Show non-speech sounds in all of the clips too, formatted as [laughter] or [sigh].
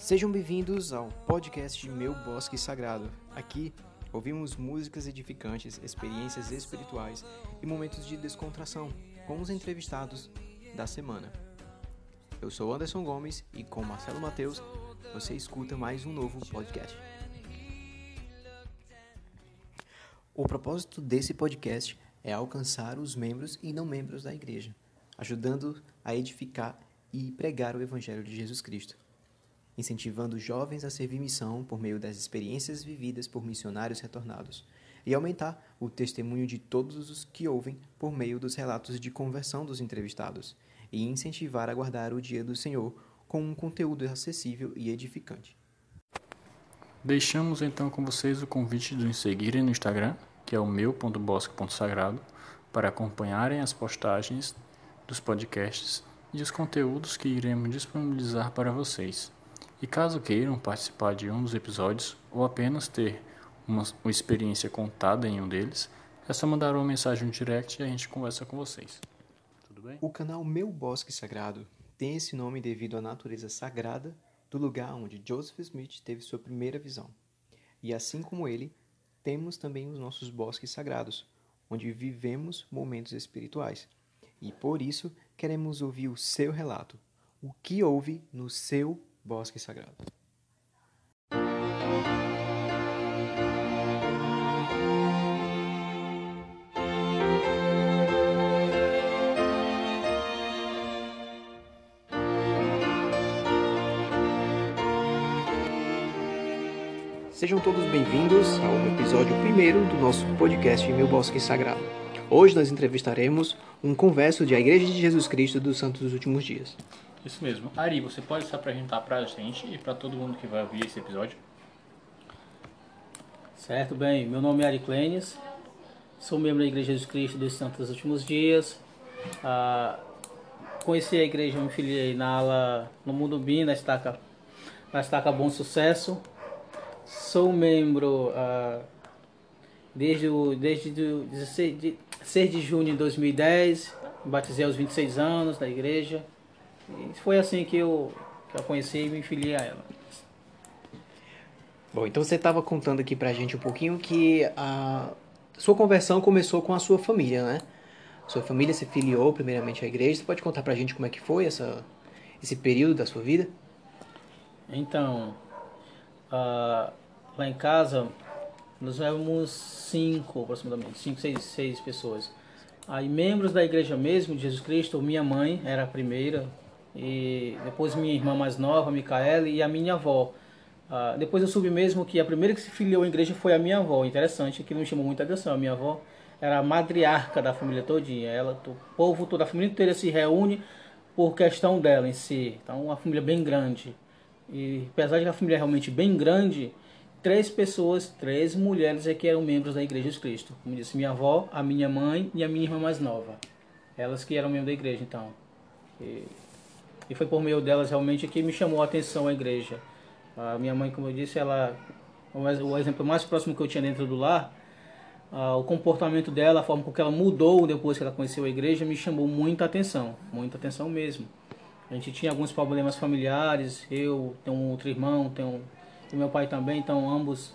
Sejam bem-vindos ao podcast Meu Bosque Sagrado. Aqui ouvimos músicas edificantes, experiências espirituais e momentos de descontração com os entrevistados da semana. Eu sou Anderson Gomes e com Marcelo Mateus você escuta mais um novo podcast. O propósito desse podcast é alcançar os membros e não membros da igreja, ajudando a edificar e pregar o Evangelho de Jesus Cristo, incentivando jovens a servir missão por meio das experiências vividas por missionários retornados, e aumentar o testemunho de todos os que ouvem por meio dos relatos de conversão dos entrevistados, e incentivar a guardar o dia do Senhor com um conteúdo acessível e edificante. Deixamos então com vocês o convite de nos seguirem no Instagram, que é o meu.bosque.sagrado, para acompanharem as postagens dos podcasts e os conteúdos que iremos disponibilizar para vocês. E caso queiram participar de um dos episódios ou apenas ter uma, uma experiência contada em um deles, é só mandar uma mensagem no direct e a gente conversa com vocês. Tudo bem? O canal Meu Bosque Sagrado tem esse nome devido à natureza sagrada do lugar onde Joseph Smith teve sua primeira visão. E assim como ele, temos também os nossos bosques sagrados, onde vivemos momentos espirituais. E por isso queremos ouvir o seu relato. O que houve no seu bosque sagrado? Sejam todos bem-vindos ao episódio primeiro do nosso podcast Meu Bosque Sagrado. Hoje nós entrevistaremos um converso de A Igreja de Jesus Cristo dos Santos dos Últimos Dias. Isso mesmo. Ari, você pode se apresentar para a gente e para todo mundo que vai ouvir esse episódio? Certo, bem. Meu nome é Ari Clênis, sou membro da Igreja Jesus Cristo dos Santos dos Últimos Dias. Ah, conheci a igreja, me filiei na ala no Mundo Bim, na estaca, na estaca Bom Sucesso. Sou membro ah, desde o desde o 16 de, 6 de junho de 2010, me batizei aos 26 anos da igreja. E foi assim que eu, que eu conheci e me filiei a ela. Bom, então você estava contando aqui pra gente um pouquinho que a sua conversão começou com a sua família, né? Sua família se filiou primeiramente à igreja. Você pode contar pra gente como é que foi essa, esse período da sua vida? Então, ah, lá em casa, nós éramos cinco, aproximadamente, cinco, seis, seis pessoas. Aí, membros da igreja mesmo, de Jesus Cristo, minha mãe era a primeira, e depois minha irmã mais nova, Micaela, e a minha avó. Ah, depois eu soube mesmo que a primeira que se filiou à igreja foi a minha avó. Interessante, que não chamou muita atenção. A minha avó era a matriarca da família todinha. Ela, o povo, toda a família inteira se reúne por questão dela em si. Então, uma família bem grande. E apesar de a família é realmente bem grande, três pessoas, três mulheres é que eram membros da Igreja de Cristo. Como disse, minha avó, a minha mãe e a minha irmã mais nova. Elas que eram membros da igreja, então. E, e foi por meio delas realmente que me chamou a atenção a igreja. A minha mãe, como eu disse, ela o exemplo mais próximo que eu tinha dentro do lar, o comportamento dela, a forma com que ela mudou depois que ela conheceu a igreja, me chamou muita atenção, muita atenção mesmo. A gente tinha alguns problemas familiares, eu tenho um outro irmão, tenho o meu pai também, então ambos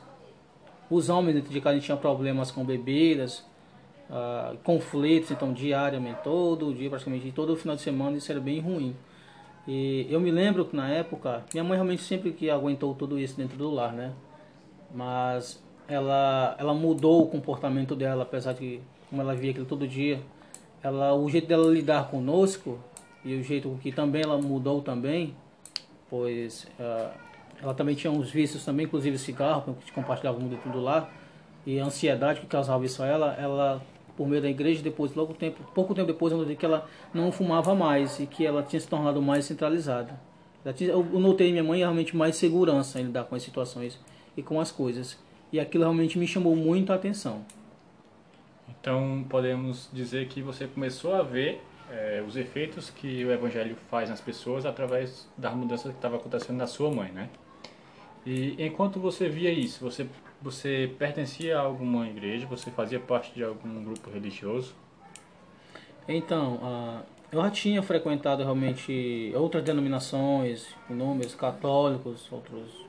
os homens dentro de casa tinham problemas com bebidas, conflitos, então diariamente, todo dia, praticamente todo final de semana, isso era bem ruim. E eu me lembro que na época, minha mãe realmente sempre que aguentou tudo isso dentro do lar, né? Mas ela, ela mudou o comportamento dela, apesar de como ela via aquilo todo dia. Ela, o jeito dela lidar conosco e o jeito que também ela mudou também, pois uh, ela também tinha uns vícios também, inclusive cigarro, que compartilhava muito dentro do lar, e a ansiedade que causava isso a ela, ela por meio da igreja, depois, logo tempo, pouco tempo depois, eu notei que ela não fumava mais e que ela tinha se tornado mais centralizada. Eu notei minha mãe realmente mais segurança em lidar com as situações e com as coisas. E aquilo realmente me chamou muito a atenção. Então podemos dizer que você começou a ver é, os efeitos que o Evangelho faz nas pessoas através das mudanças que estavam acontecendo na sua mãe, né? E enquanto você via isso, você você pertencia a alguma igreja? Você fazia parte de algum grupo religioso? Então, uh, Eu já tinha frequentado realmente outras denominações, números católicos, outros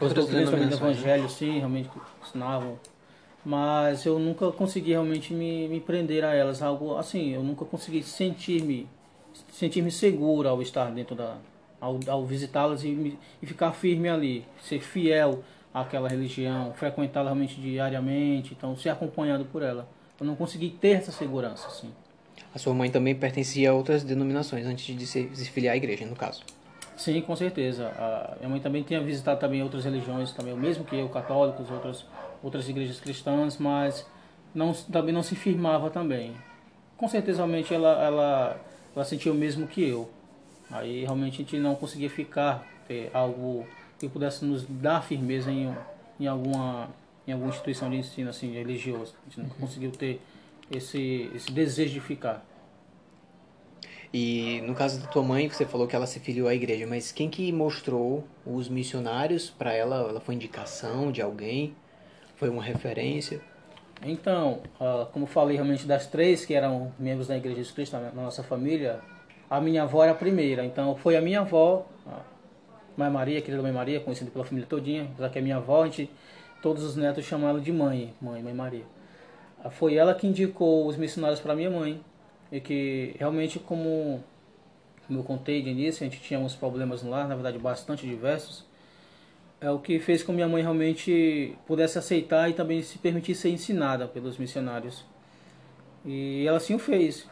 outras denominações do evangelho, sim, realmente ensinavam. Mas eu nunca consegui realmente me, me prender a elas, algo assim, eu nunca consegui sentir-me sentir-me seguro ao estar dentro da ao, ao visitá-las e, e ficar firme ali, ser fiel àquela religião, frequentá-la realmente diariamente, então ser acompanhado por ela. Eu não consegui ter essa segurança, assim. A sua mãe também pertencia a outras denominações antes de se, filiar à igreja, no caso? Sim, com certeza. A minha mãe também tinha visitado também outras religiões, também o mesmo que eu, católicos, outras outras igrejas cristãs, mas não, também não se firmava também. Com certeza, realmente ela, ela, ela sentia o mesmo que eu. Aí realmente a gente não conseguia ficar ter algo que pudesse nos dar firmeza em, em alguma em alguma instituição de ensino assim religioso. A gente nunca uhum. conseguiu ter esse esse desejo de ficar. E no caso da tua mãe, você falou que ela se filiou à igreja, mas quem que mostrou os missionários para ela? Ela foi indicação de alguém? Foi uma referência? Então, uh, como falei realmente das três que eram membros da Igreja de Cristo na nossa família, a minha avó era a primeira. Então, foi a minha avó, a Mãe Maria, querida Mãe Maria, conhecida pela família todinha, já que é minha avó, a gente, todos os netos chamam ela de mãe, mãe, Mãe Maria. Uh, foi ela que indicou os missionários para minha mãe e que realmente, como, como eu contei de início, a gente tinha uns problemas lá, na verdade bastante diversos, é o que fez com que minha mãe realmente pudesse aceitar e também se permitir ser ensinada pelos missionários. E ela sim o fez.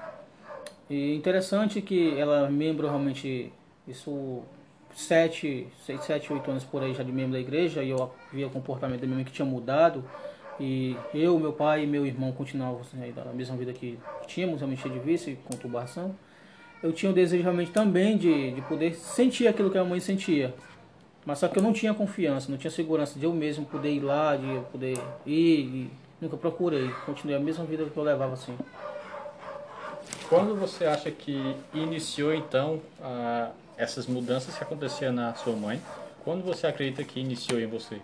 E interessante que ela é membro realmente, isso sete, seis, sete, oito anos por aí já de membro da igreja e eu via o comportamento da minha mãe que tinha mudado e eu, meu pai e meu irmão continuavam assim, mesma vida que tínhamos, realmente de vício e conturbação. Eu tinha o desejo realmente também de, de poder sentir aquilo que a mãe sentia. Mas só que eu não tinha confiança, não tinha segurança de eu mesmo poder ir lá, de eu poder ir, nunca procurei. Continuei a mesma vida que eu levava assim. Quando você acha que iniciou então a, essas mudanças que aconteciam na sua mãe? Quando você acredita que iniciou em você?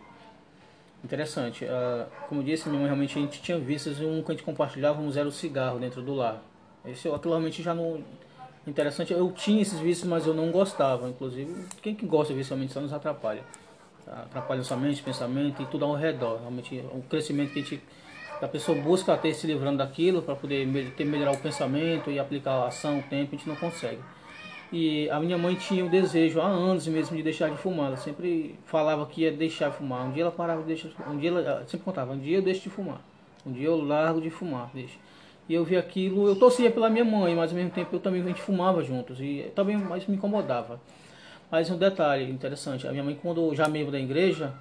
Interessante. Uh, como disse, minha mãe realmente a gente tinha vistas e um que a gente compartilhávamos era o cigarro dentro do lar. Esse eu atualmente já não interessante. Eu tinha esses vícios, mas eu não gostava. Inclusive, quem que gosta vicialmente só nos atrapalha. Atrapalha sua mente, pensamento e tudo ao redor. Realmente, o crescimento que a, gente, a pessoa busca ter se livrando daquilo para poder ter, melhorar o pensamento e aplicar a ação, o tempo, a gente não consegue. E a minha mãe tinha o desejo há anos mesmo de deixar de fumar. Ela sempre falava que ia deixar de fumar. Um dia ela parava de deixar, um dia ela sempre contava, um dia eu deixo de fumar. Um dia eu largo de fumar, deixa. E eu vi aquilo, eu torcia pela minha mãe, mas ao mesmo tempo eu também a gente fumava juntos e também mais me incomodava. Mas um detalhe interessante, a minha mãe quando já membro da igreja,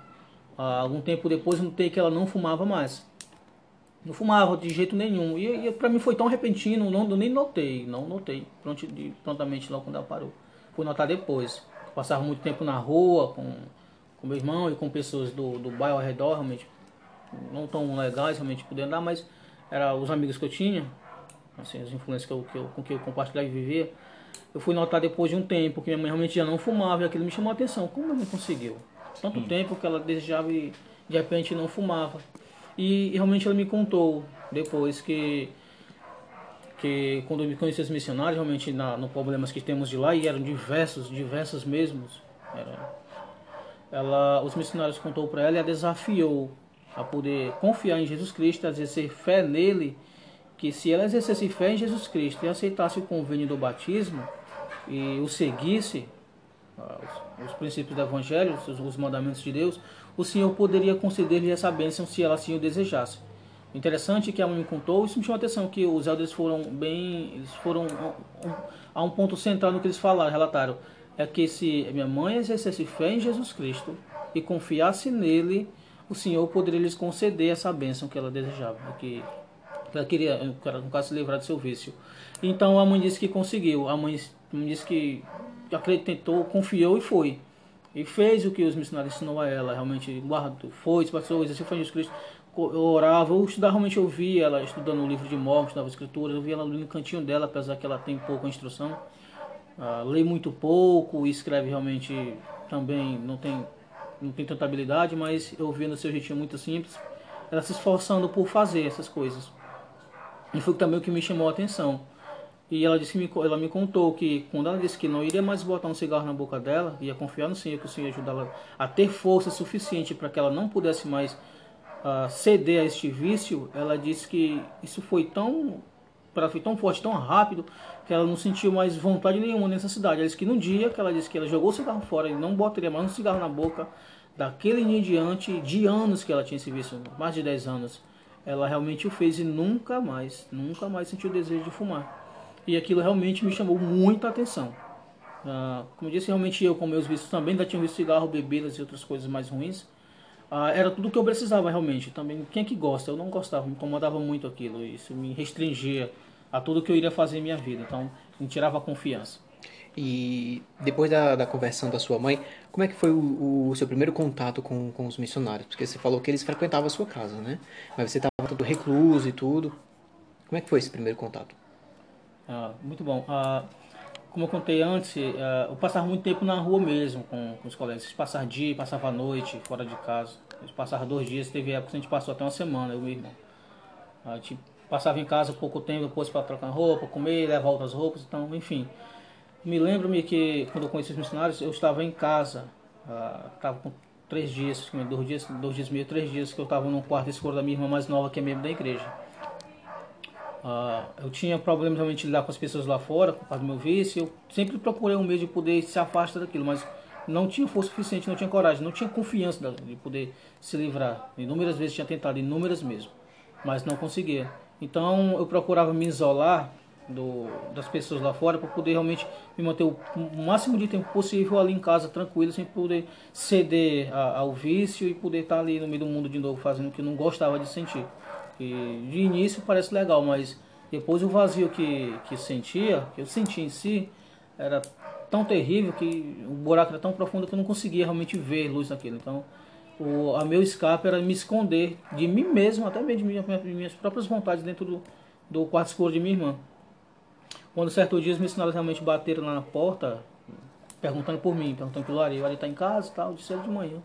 algum tempo depois eu notei que ela não fumava mais. Não fumava de jeito nenhum. E, e para mim foi tão repentino, não, nem notei, não notei de, prontamente logo quando ela parou. Fui notar depois. Passava muito tempo na rua com, com meu irmão e com pessoas do, do bairro ao redor, realmente não tão legais, realmente podendo andar, mas eram os amigos que eu tinha, assim, as influências que eu, que eu, com que eu compartilhava e vivia, eu fui notar depois de um tempo que minha mãe realmente já não fumava e aquilo me chamou a atenção. Como minha mãe conseguiu? Tanto tempo que ela desejava e de repente não fumava. E, realmente ela me contou depois que que quando eu conheci os missionários, realmente na, no problemas que temos de lá, e eram diversos, diversos mesmos, era, ela, os missionários contou para ela e a desafiou a poder confiar em Jesus Cristo, a exercer fé nele, que se ela exercesse fé em Jesus Cristo e aceitasse o convênio do batismo e o seguisse, os, os princípios do Evangelho, os, os, mandamentos de Deus, o Senhor poderia conceder-lhe essa bênção se ela assim o desejasse. Interessante é que a mãe me contou, isso me chamou a atenção, que os elders foram bem, eles foram a um ponto central no que eles falaram, relataram, é que se minha mãe exercesse fé em Jesus Cristo e confiasse nele, o Senhor poderia lhes conceder essa bênção que ela desejava, que ela queria, no caso, se livrar do seu vício. Então a mãe disse que conseguiu, a mãe disse que acreditou, confiou e foi. E fez o que os missionários ensinou a ela, realmente guardou, foi, se passou, exerceu foi Jesus Cristo, eu orava, eu estudava, realmente eu via ela estudando o livro de Mormon, estudava escrituras, eu via ela no cantinho dela, apesar que ela tem pouca instrução. Uh, lê muito pouco, escreve realmente também, não tem não tem tanta habilidade, mas eu vi no seu jeitinho muito simples, ela se esforçando por fazer essas coisas. E foi também o que me chamou a atenção. E ela disse que me, ela me contou que quando ela disse que não iria mais botar um cigarro na boca dela, ia confiar no Senhor que o Senhor ia ajudá-la a ter força suficiente para que ela não pudesse mais uh, ceder a este vício, ela disse que isso foi tão para foi tão forte, tão rápido, que ela não sentiu mais vontade nenhuma nessa cidade. Ela disse que no dia que ela disse que ela jogou o cigarro fora e não botaria mais um cigarro na boca, daquele dia em diante, de anos que ela tinha esse vício, mais de 10 anos, ela realmente o fez e nunca mais, nunca mais sentiu o desejo de fumar. E aquilo realmente me chamou muita atenção. Ah, como eu disse, realmente eu com meus vícios também ainda tinha visto cigarro, bebidas e outras coisas mais ruins. Ah, era tudo o que eu precisava realmente. Também quem é que gosta? Eu não gostava, me incomodava muito aquilo. Isso me restringia a tudo que eu iria fazer em minha vida. Então, me tirava a confiança. E depois da, da conversão da sua mãe, como é que foi o, o, seu primeiro contato com, com os missionários? Porque você falou que eles frequentavam a sua casa, né? Mas você estava todo recluso e tudo. Como é que foi esse primeiro contato? Ah, muito bom. Ah, como eu contei antes, ah, eu passava muito tempo na rua mesmo com, com os colegas. Passava dia, passava noite fora de casa. Eu passava dois dias, teve época que a gente passou até uma semana, eu mesmo. A gente passava em casa pouco tempo depois para trocar roupa, comer, levar outras roupas, então, enfim. Me lembro-me que quando eu conheci os missionários, eu estava em casa, estava com três dias, dois dias, dois dias meio, três dias que eu estava no quarto escuro da minha irmã mais nova, que é membro da igreja. Uh, eu tinha problemas realmente de lidar com as pessoas lá fora, por causa do meu vício. Eu sempre procurei um meio de poder se afastar daquilo, mas não tinha força suficiente, não tinha coragem, não tinha confiança de poder se livrar. Inúmeras vezes tinha tentado, inúmeras mesmo, mas não conseguia. Então eu procurava me isolar do, das pessoas lá fora para poder realmente me manter o, máximo de tempo possível ali em casa tranquilo, sem poder ceder a, ao vício e poder estar ali no meio do mundo de novo fazendo o que eu não gostava de sentir. E de início parece legal, mas depois o vazio que, que sentia, que eu sentia em si, era tão terrível que o buraco era tão profundo que eu não conseguia realmente ver luz naquilo. Então, o a meu escape era me esconder de mim mesmo, até mesmo de minhas, minhas próprias vontades dentro do, do quarto escuro de minha irmã. Quando certo dia os missionários realmente bateram lá na porta, perguntando por mim, perguntando pelo Ari, o Ari tá em casa e tal, disse ele de manhã.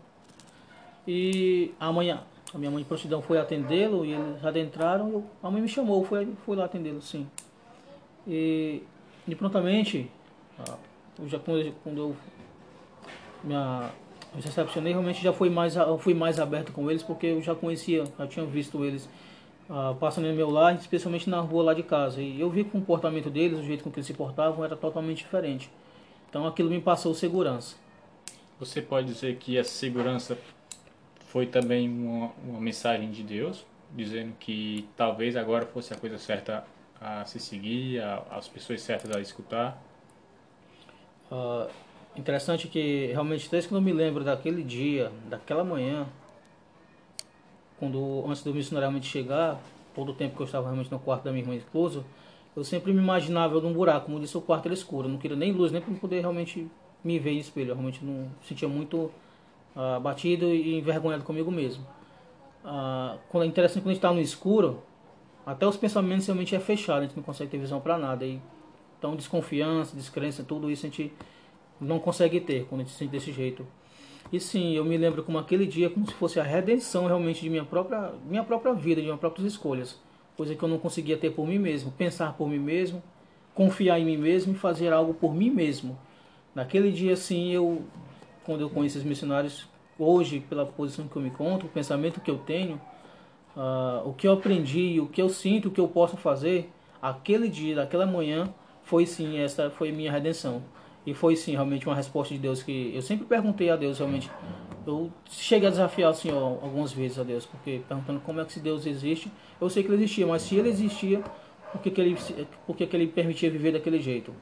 E amanhã, a minha mãe de prontidão foi atendê-lo e eles adentraram, eu, a mãe me chamou, foi, foi lá atendê-lo, sim. E, e prontamente, eu já quando, quando eu eu recepcionei, realmente já fui mais, fui mais aberto com eles, porque eu já conhecia, já tinha visto eles uh, passando no meu lar, especialmente na rua lá de casa. E eu vi que o comportamento deles, o jeito com que eles se portavam, era totalmente diferente. Então aquilo me passou segurança. Você pode dizer que essa segurança foi também uma, uma mensagem de Deus, dizendo que talvez agora fosse a coisa certa a se seguir, a, as pessoas certas a escutar? Uh, interessante que realmente desde que eu me lembro daquele dia, daquela manhã, quando antes do missionário realmente chegar, todo o tempo que eu estava realmente no quarto da minha irmã esposa, eu sempre me imaginava num buraco, como disse, o quarto era escuro, eu não queria nem luz, nem para poder realmente me ver em espelho, eu realmente não sentia muito uh, batido e envergonhado comigo mesmo. Uh, quando é interessante quando a gente está no escuro, até os pensamentos realmente é fechado, a gente não consegue ter visão para nada. E, então desconfiança, descrença, tudo isso a gente não consegue ter quando a gente se sente desse jeito. E sim, eu me lembro como aquele dia como se fosse a redenção realmente de minha própria, minha própria vida, de minhas próprias escolhas. Coisa que eu não conseguia ter por mim mesmo. Pensar por mim mesmo, confiar em mim mesmo e fazer algo por mim mesmo. Naquele dia, sim, eu, quando eu conheci os missionários, hoje, pela posição que eu me encontro, o pensamento que eu tenho, uh, o que eu aprendi, o que eu sinto, o que eu posso fazer, aquele dia, daquela manhã, foi sim, essa foi minha redenção. E foi sim realmente uma resposta de Deus que eu sempre perguntei a Deus realmente. Eu cheguei a desafiar o Senhor algumas vezes a Deus, porque perguntando como é que se Deus existe, eu sei que ele existia, mas se ele existia, por que, que, ele, por que, que ele permitia viver daquele jeito?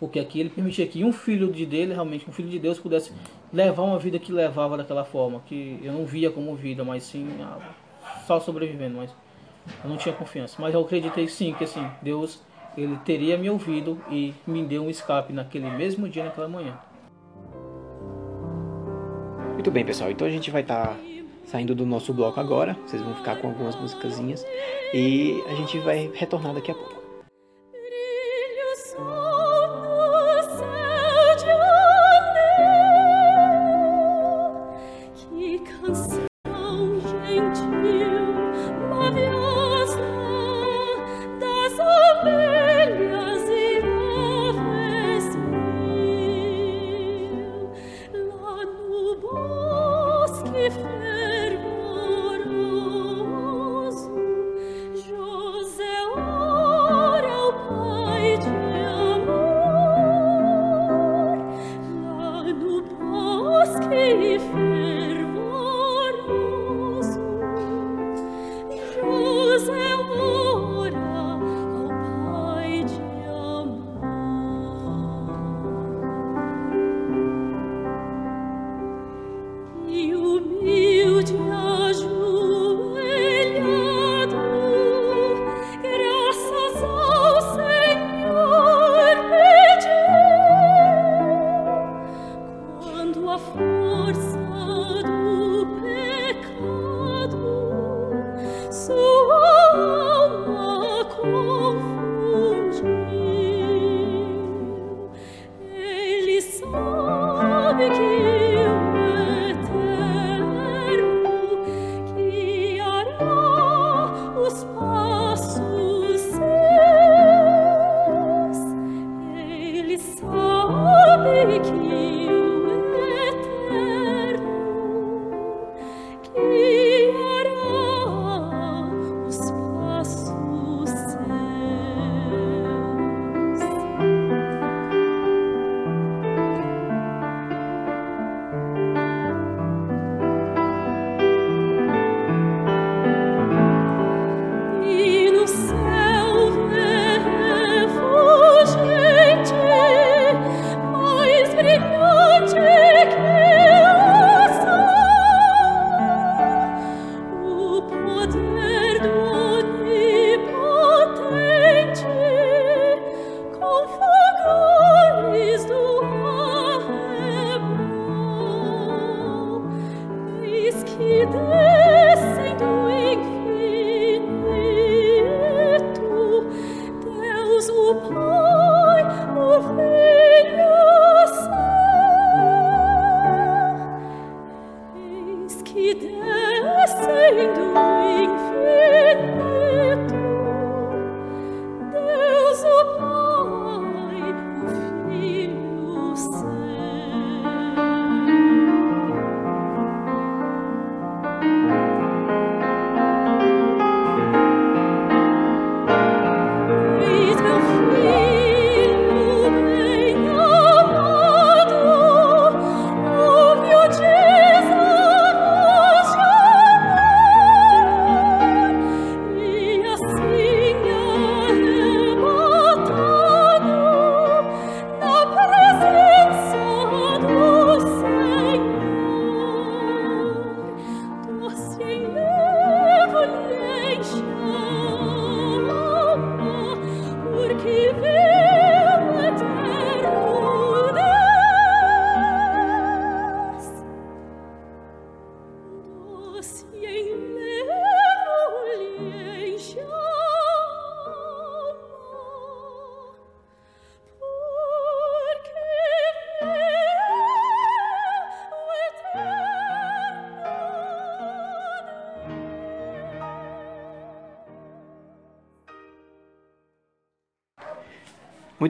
Porque aqui ele permitia que um filho de dele, realmente um filho de Deus, pudesse levar uma vida que levava daquela forma, que eu não via como vida, mas sim ah, só sobrevivendo, mas eu não tinha confiança. Mas eu acreditei sim que assim, Deus ele teria me ouvido e me deu um escape naquele mesmo dia, naquela manhã. Muito bem, pessoal. Então a gente vai estar tá saindo do nosso bloco agora. Vocês vão ficar com algumas musicazinhas e a gente vai retornar daqui a pouco.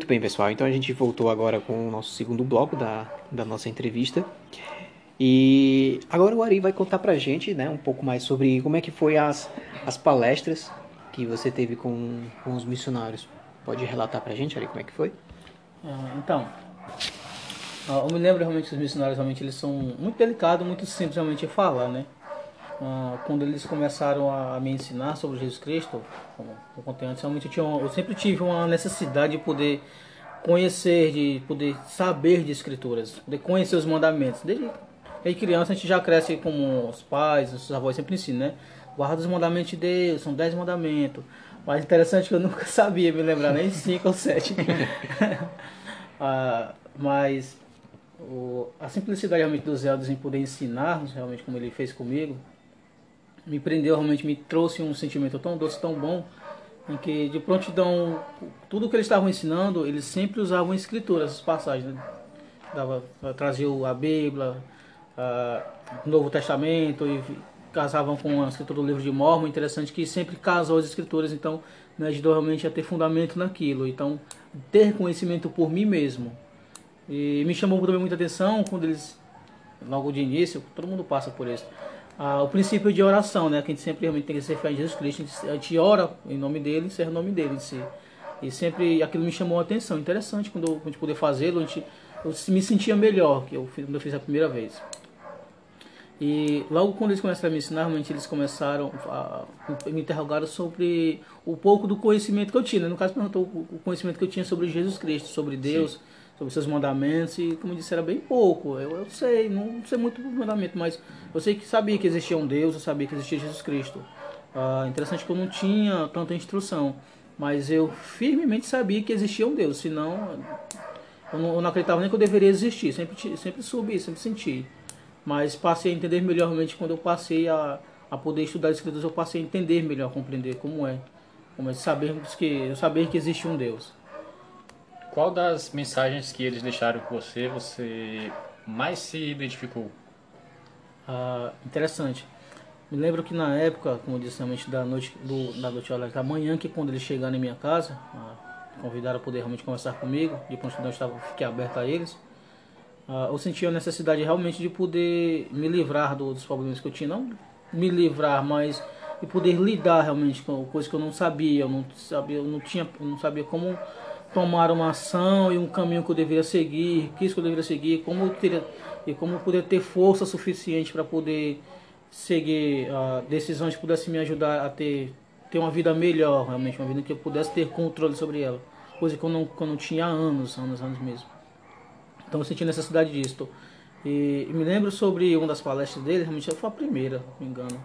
Bem, pessoal. Então a gente voltou agora com o nosso segundo bloco da, da nossa entrevista. E agora o Ari vai contar pra gente né, um pouco mais sobre como é que foi as, as palestras que você teve com, com os missionários. Pode relatar pra gente, Ari, como é que foi? Ah, então, ah, eu me lembro realmente que os missionários realmente eles são muito delicados, muito simples realmente de falar, né? Ah, quando eles começaram a me ensinar sobre Jesus Cristo, como eu contei antes, realmente eu, tinha eu sempre tive uma necessidade de poder conhecer, de poder saber de escrituras, de conhecer os mandamentos. Desde, desde criança a gente já cresce como os pais, os avós sempre ensinam, né? Guarda os mandamentos de Deus, são dez mandamentos. Mas interessante que eu [laughs] nunca sabia me lembrar nem cinco ou sete. [laughs] ah, mas o, a simplicidade realmente dos Zeldas em poder ensinar, realmente como ele fez comigo, me prendeu, realmente me trouxe um sentimento tão doce, tão bom, em que de prontidão, tudo que eles estavam ensinando, eles sempre usavam escrituras, essas passagens. Né? Dava, trazia a Bíblia, o Novo Testamento, e casavam com a escritura do livro de Mormon. Interessante que sempre casou as escrituras, então me ajudou realmente a ter fundamento naquilo. Então, ter conhecimento por mim mesmo. E me chamou também muita atenção quando eles, logo de início, todo mundo passa por isso ah, o princípio de oração, né? Que a gente sempre realmente tem que ser fé em Jesus Cristo. A gente ora em nome dele, ser o nome dele em si. E sempre aquilo me chamou a atenção. Interessante quando a gente poder fazê-lo, eu me sentia melhor que eu, quando eu fiz a primeira vez. E logo quando eles começaram a me ensinar, realmente eles começaram a me interrogar sobre o pouco do conhecimento que eu tinha. Né? No caso, perguntou o conhecimento que eu tinha sobre Jesus Cristo, sobre Deus. Sim sobre seus mandamentos e, como disse, era bem pouco. Eu, eu sei, não sei muito do mandamento, mas eu sei que sabia que existia um Deus, eu sabia que existia Jesus Cristo. Ah, interessante que eu não tinha tanta instrução, mas eu firmemente sabia que existia um Deus, senão eu não, eu não acreditava nem que eu deveria existir, sempre, sempre subi, sempre senti. Mas passei a entender melhor realmente quando eu passei a, a poder estudar as escrituras, eu passei a entender melhor, compreender como é. Como é sabermos que, saber que existe um Deus. Qual das mensagens que eles deixaram com você, você mais se identificou? Ah, interessante. Me lembro que na época, como eu disse realmente, da noite, do, da noite, da manhã que quando eles chegaram em minha casa, ah, convidaram a poder realmente conversar comigo, de eu estava, fiquei aberto a eles, ah, eu senti a necessidade realmente de poder me livrar do, dos problemas que eu tinha, não me livrar, mas de poder lidar realmente com coisas que eu não sabia, eu não sabia, eu não tinha, eu não sabia como tomar uma ação e um caminho que eu deveria seguir, que isso que eu deveria seguir, como eu teria, e como eu poderia ter força suficiente para poder seguir uh, decisões que pudessem me ajudar a ter, ter uma vida melhor, realmente, uma vida que eu pudesse ter controle sobre ela. Coisa que eu não, que eu não tinha há anos, anos, anos mesmo. Então eu senti necessidade disso. E, e me lembro sobre uma das palestras dele, realmente foi a primeira, não me engano,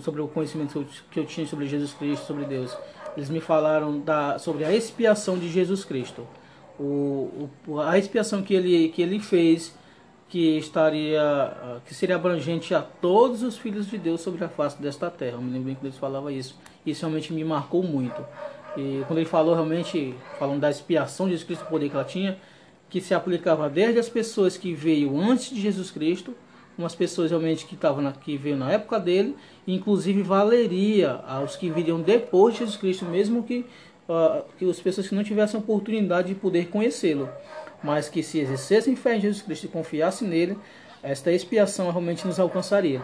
sobre o conhecimento que eu, que eu tinha sobre Jesus Cristo, sobre Deus eles me falaram da, sobre a expiação de Jesus Cristo. O, o, a expiação que ele, que ele fez, que estaria que seria abrangente a todos os filhos de Deus sobre a face desta terra. Eu me lembro que eles falava isso. Isso realmente me marcou muito. E quando ele falou realmente, falando da expiação de Jesus Cristo, o poder que ela tinha, que se aplicava desde as pessoas que veio antes de Jesus Cristo umas pessoas realmente que estavam na, que veio na época dele, inclusive valeria aos que viriam depois de Jesus Cristo, mesmo que, uh, que as pessoas que não tivessem oportunidade de poder conhecê-lo, mas que se exercessem fé em Jesus Cristo e confiassem nele, esta expiação realmente nos alcançaria.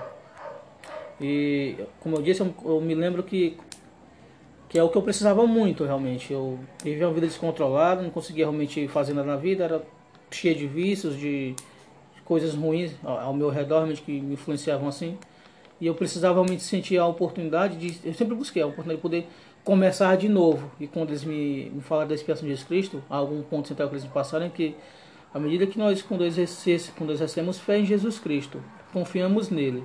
E como eu disse, eu, eu me lembro que que é o que eu precisava muito realmente. Eu vivia uma vida descontrolada, não conseguia realmente fazer nada na vida, era cheia de vícios, de coisas ruins ao meu redor realmente que me influenciavam assim. E eu precisava realmente sentir a oportunidade de. Eu sempre busquei a oportunidade de poder começar de novo. E quando eles me, me falaram da expiação de Jesus Cristo, algum ponto central que eles me passaram é que, à medida que nós, quando exercemos fé em Jesus Cristo, confiamos nele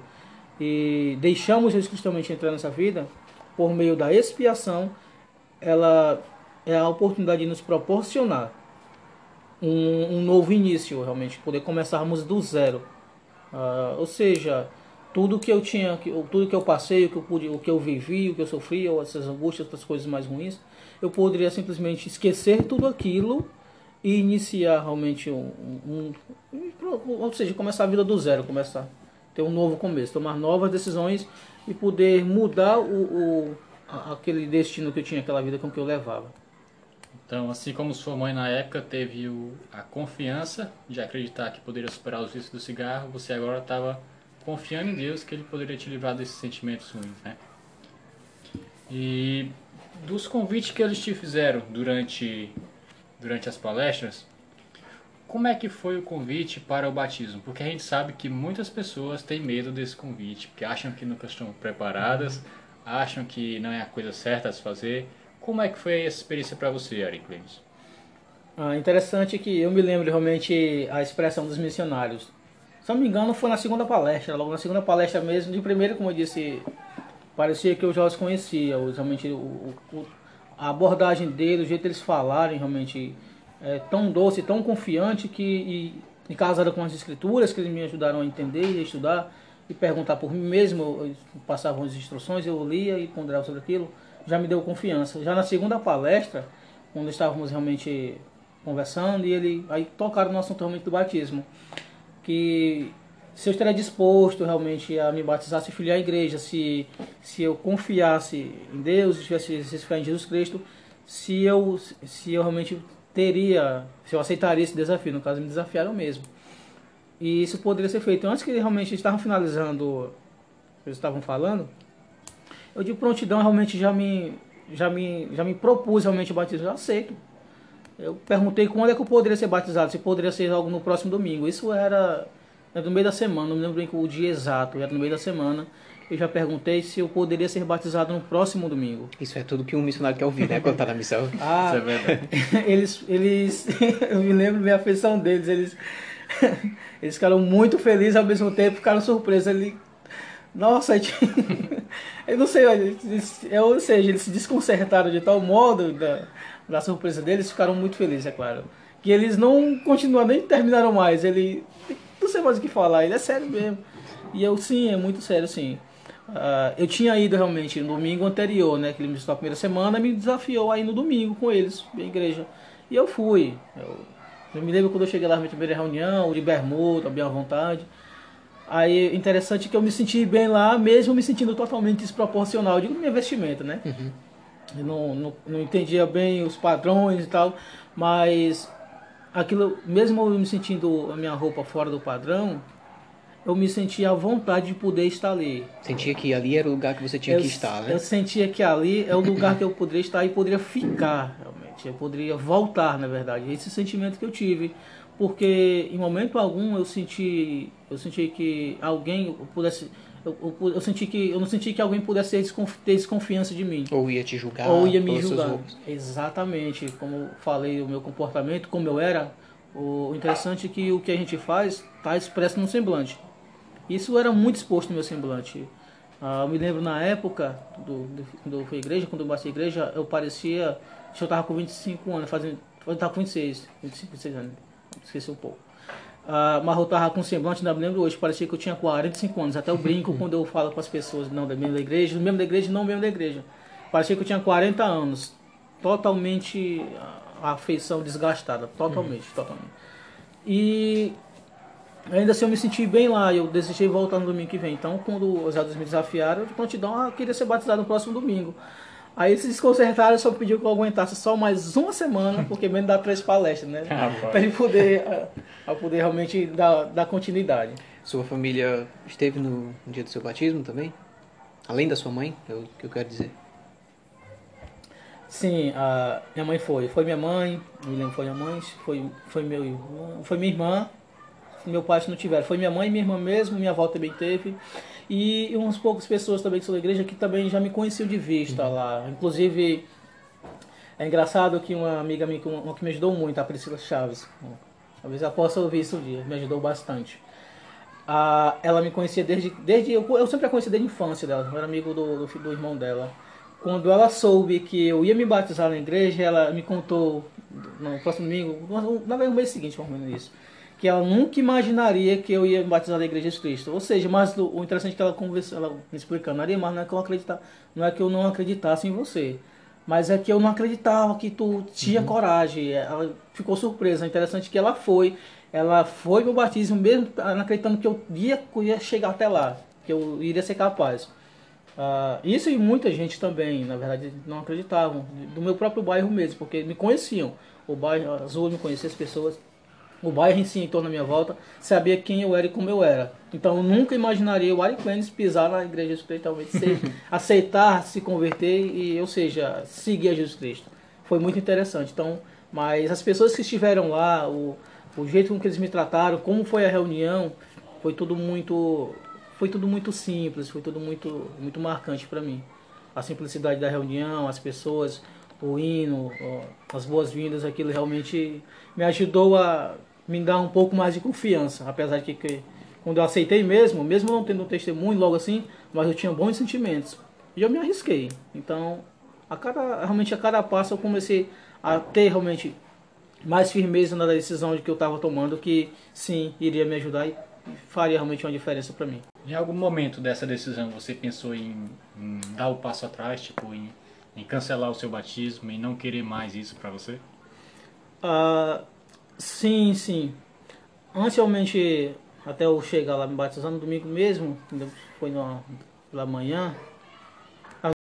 e deixamos Jesus Cristo realmente entrar nessa vida, por meio da expiação, ela é a oportunidade de nos proporcionar um, um novo início, realmente, poder começarmos do zero. Uh, ou seja, tudo que eu tinha, tudo que eu passei, o que eu pude, o que eu vivi, o que eu sofri, essas angústias, essas coisas mais ruins, eu poderia simplesmente esquecer tudo aquilo e iniciar realmente um, um, um, ou seja, começar a vida do zero, começar ter um novo começo, tomar novas decisões e poder mudar o, o aquele destino que eu tinha, aquela vida com que eu levava. Então, assim como sua mãe na época teve o, a confiança de acreditar que poderia superar os riscos do cigarro, você agora estava confiando em Deus que Ele poderia te livrar desses sentimentos ruins, né? E dos convites que eles te fizeram durante, durante as palestras, como é que foi o convite para o batismo? Porque a gente sabe que muitas pessoas têm medo desse convite, porque acham que nunca estão preparadas, acham que não é a coisa certa a se fazer. Como é que foi essa experiência para você, Eric Clemens? Ah, interessante que eu me lembro realmente a expressão dos missionários. Se não me engano, foi na segunda palestra, logo na segunda palestra mesmo. De primeiro, como eu disse, parecia que eu já os conhecia. Realmente, o, o, a abordagem deles, o jeito deles falarem, realmente é tão doce, tão confiante que, e, e com as escrituras, que eles me ajudaram a entender e a estudar e perguntar por mim mesmo. Passavam as instruções, eu lia e ponderava sobre aquilo já me deu confiança. Já na segunda palestra, quando estávamos realmente conversando, e ele aí tocaram no assunto realmente do batismo, que se eu estaria disposto realmente a me batizar, se filiar à igreja, se, se eu confiasse em Deus, se tivesse fé em Jesus Cristo, se eu, se eu realmente teria, se eu aceitaria esse desafio, no caso me desafiaram mesmo. E isso poderia ser feito. Antes que realmente estavam finalizando, eles estavam falando, eu de prontidão realmente já me, já me, já me propus realmente o batismo, eu aceito. Eu perguntei quando é que eu poderia ser batizado, se poderia ser algo no próximo domingo. Isso era, era no meio da semana, não me lembro bem o dia exato, era no meio da semana. Eu já perguntei se eu poderia ser batizado no próximo domingo. Isso é tudo que um missionário quer ouvir, né? Quando tá na missão. [laughs] ah, Isso é verdade. [laughs] eles, eles, [laughs] eu me lembro da afeição deles, eles, eles ficaram muito felizes ao mesmo tempo, ficaram surpresos. Ele, nossa, [laughs] eu não sei, ou seja, eles se desconcertaram de tal modo da, da surpresa deles, ficaram muito felizes, é claro. que eles não continuam, nem terminaram mais. Ele. Não sei mais o que falar, ele é sério mesmo. E eu, sim, é muito sério, sim. Uh, eu tinha ido realmente no domingo anterior, né? Que ele me visitou a primeira semana, me desafiou aí no domingo com eles, na igreja. E eu fui. Eu, eu me lembro quando eu cheguei lá na primeira reunião, de bermuda, bem à vontade. Aí, interessante que eu me senti bem lá, mesmo me sentindo totalmente desproporcional, digo, minha vestimenta, né? Uhum. Eu não, não, não entendia bem os padrões e tal, mas aquilo, mesmo eu me sentindo a minha roupa fora do padrão, eu me sentia à vontade de poder estar ali. Sentia que ali era o lugar que você tinha eu, que estar, né? Eu sentia que ali é o lugar que eu poderia estar e poderia ficar, realmente. Eu poderia voltar, na verdade. Esse sentimento que eu tive. Porque em momento algum eu senti, eu senti que alguém pudesse eu, eu, eu, senti que eu não senti que alguém pudesse ter, desconf, ter desconfiança de mim. Ou ia te julgar. Ou ia me julgar. Exatamente. Como falei o meu comportamento, como eu era, o interessante é que o que a gente faz está expresso no semblante. Isso era muito exposto no meu semblante. Ah, eu me lembro na época do, do, do eu fui igreja, quando eu bati a igreja, eu parecia. Eu estava com 25 anos, fazendo, eu estava com 26, 25, 26 anos, esqueci um pouco. Ah, mas eu estava com semblante, ainda me lembro hoje, parecia que eu tinha 45 anos. Até eu brinco quando eu falo com as pessoas, não, da mesma igreja, do mesmo da igreja, não mesmo da igreja. Parecia que eu tinha 40 anos, totalmente a afeição desgastada, totalmente, uhum. totalmente. E ainda assim eu me senti bem lá, eu desejei voltar no domingo que vem. Então, quando os adultos me desafiaram, de prontidão, eu queria ser batizado no próximo domingo. Aí eles se desconcertaram, só pediu que eu aguentasse só mais uma semana, [laughs] porque menos dá três palestras, né? Ah, para ele poder, a, poder realmente dar, dar continuidade. Sua família esteve no, no dia do seu batismo também? Além da sua mãe, é o que eu quero dizer. Sim, a minha mãe foi. Foi minha mãe, me lembro foi minha mãe, foi, foi meu irmão, foi minha irmã, meu pai não tiveram. Foi minha mãe, minha irmã mesmo, minha avó também teve. E umas poucas pessoas também que são da igreja que também já me conheciam de vista uhum. lá. Inclusive, é engraçado que uma amiga minha uma que me ajudou muito, a Priscila Chaves. Talvez ela possa ouvir isso um dia, me ajudou bastante. Ah, ela me conhecia desde. desde eu, eu sempre a conheci desde a infância dela, eu era amigo do, do, do irmão dela. Quando ela soube que eu ia me batizar na igreja, ela me contou no próximo domingo, na verdade, no mês seguinte, mais ou menos isso que ela nunca imaginaria que eu ia me batizar na Igreja de Cristo. Ou seja, mas o interessante é que ela conversou, ela me explicando, Maria, mas não é que eu acreditar, não é que eu não acreditasse em você, mas é que eu não acreditava que tu tinha uhum. coragem. Ela ficou surpresa. Interessante que ela foi, ela foi meu batismo mesmo acreditando que eu ia, ia chegar até lá, que eu iria ser capaz. Uh, isso e muita gente também, na verdade, não acreditavam, do meu próprio bairro mesmo, porque me conheciam. O bairro Azul me conhecia as pessoas o bairro em si, em torno da minha volta, sabia quem eu era e como eu era. Então eu nunca imaginaria o Ari Clenis pisar na igreja Cristo, talvez [laughs] aceitar, se converter e, ou seja, seguir a Jesus Cristo. Foi muito interessante. Então, mas as pessoas que estiveram lá, o, o jeito com que eles me trataram, como foi a reunião, foi tudo muito, foi tudo muito simples, foi tudo muito, muito marcante para mim. A simplicidade da reunião, as pessoas, o hino, as boas-vindas, aquilo realmente me ajudou a me dá um pouco mais de confiança, apesar de que, que quando eu aceitei mesmo, mesmo não tendo um testemunho logo assim, mas eu tinha bons sentimentos. E eu me arrisquei. Então, a cada, realmente a cada passo eu comecei a ter realmente mais firmeza na decisão de que eu estava tomando, que sim, iria me ajudar e faria realmente uma diferença para mim. Em algum momento dessa decisão você pensou em, em dar o passo atrás, tipo em, em, cancelar o seu batismo e não querer mais isso para você? Uh, Sim, sim. Antes realmente, até eu chegar lá me batizando domingo mesmo, foi no, pela manhã.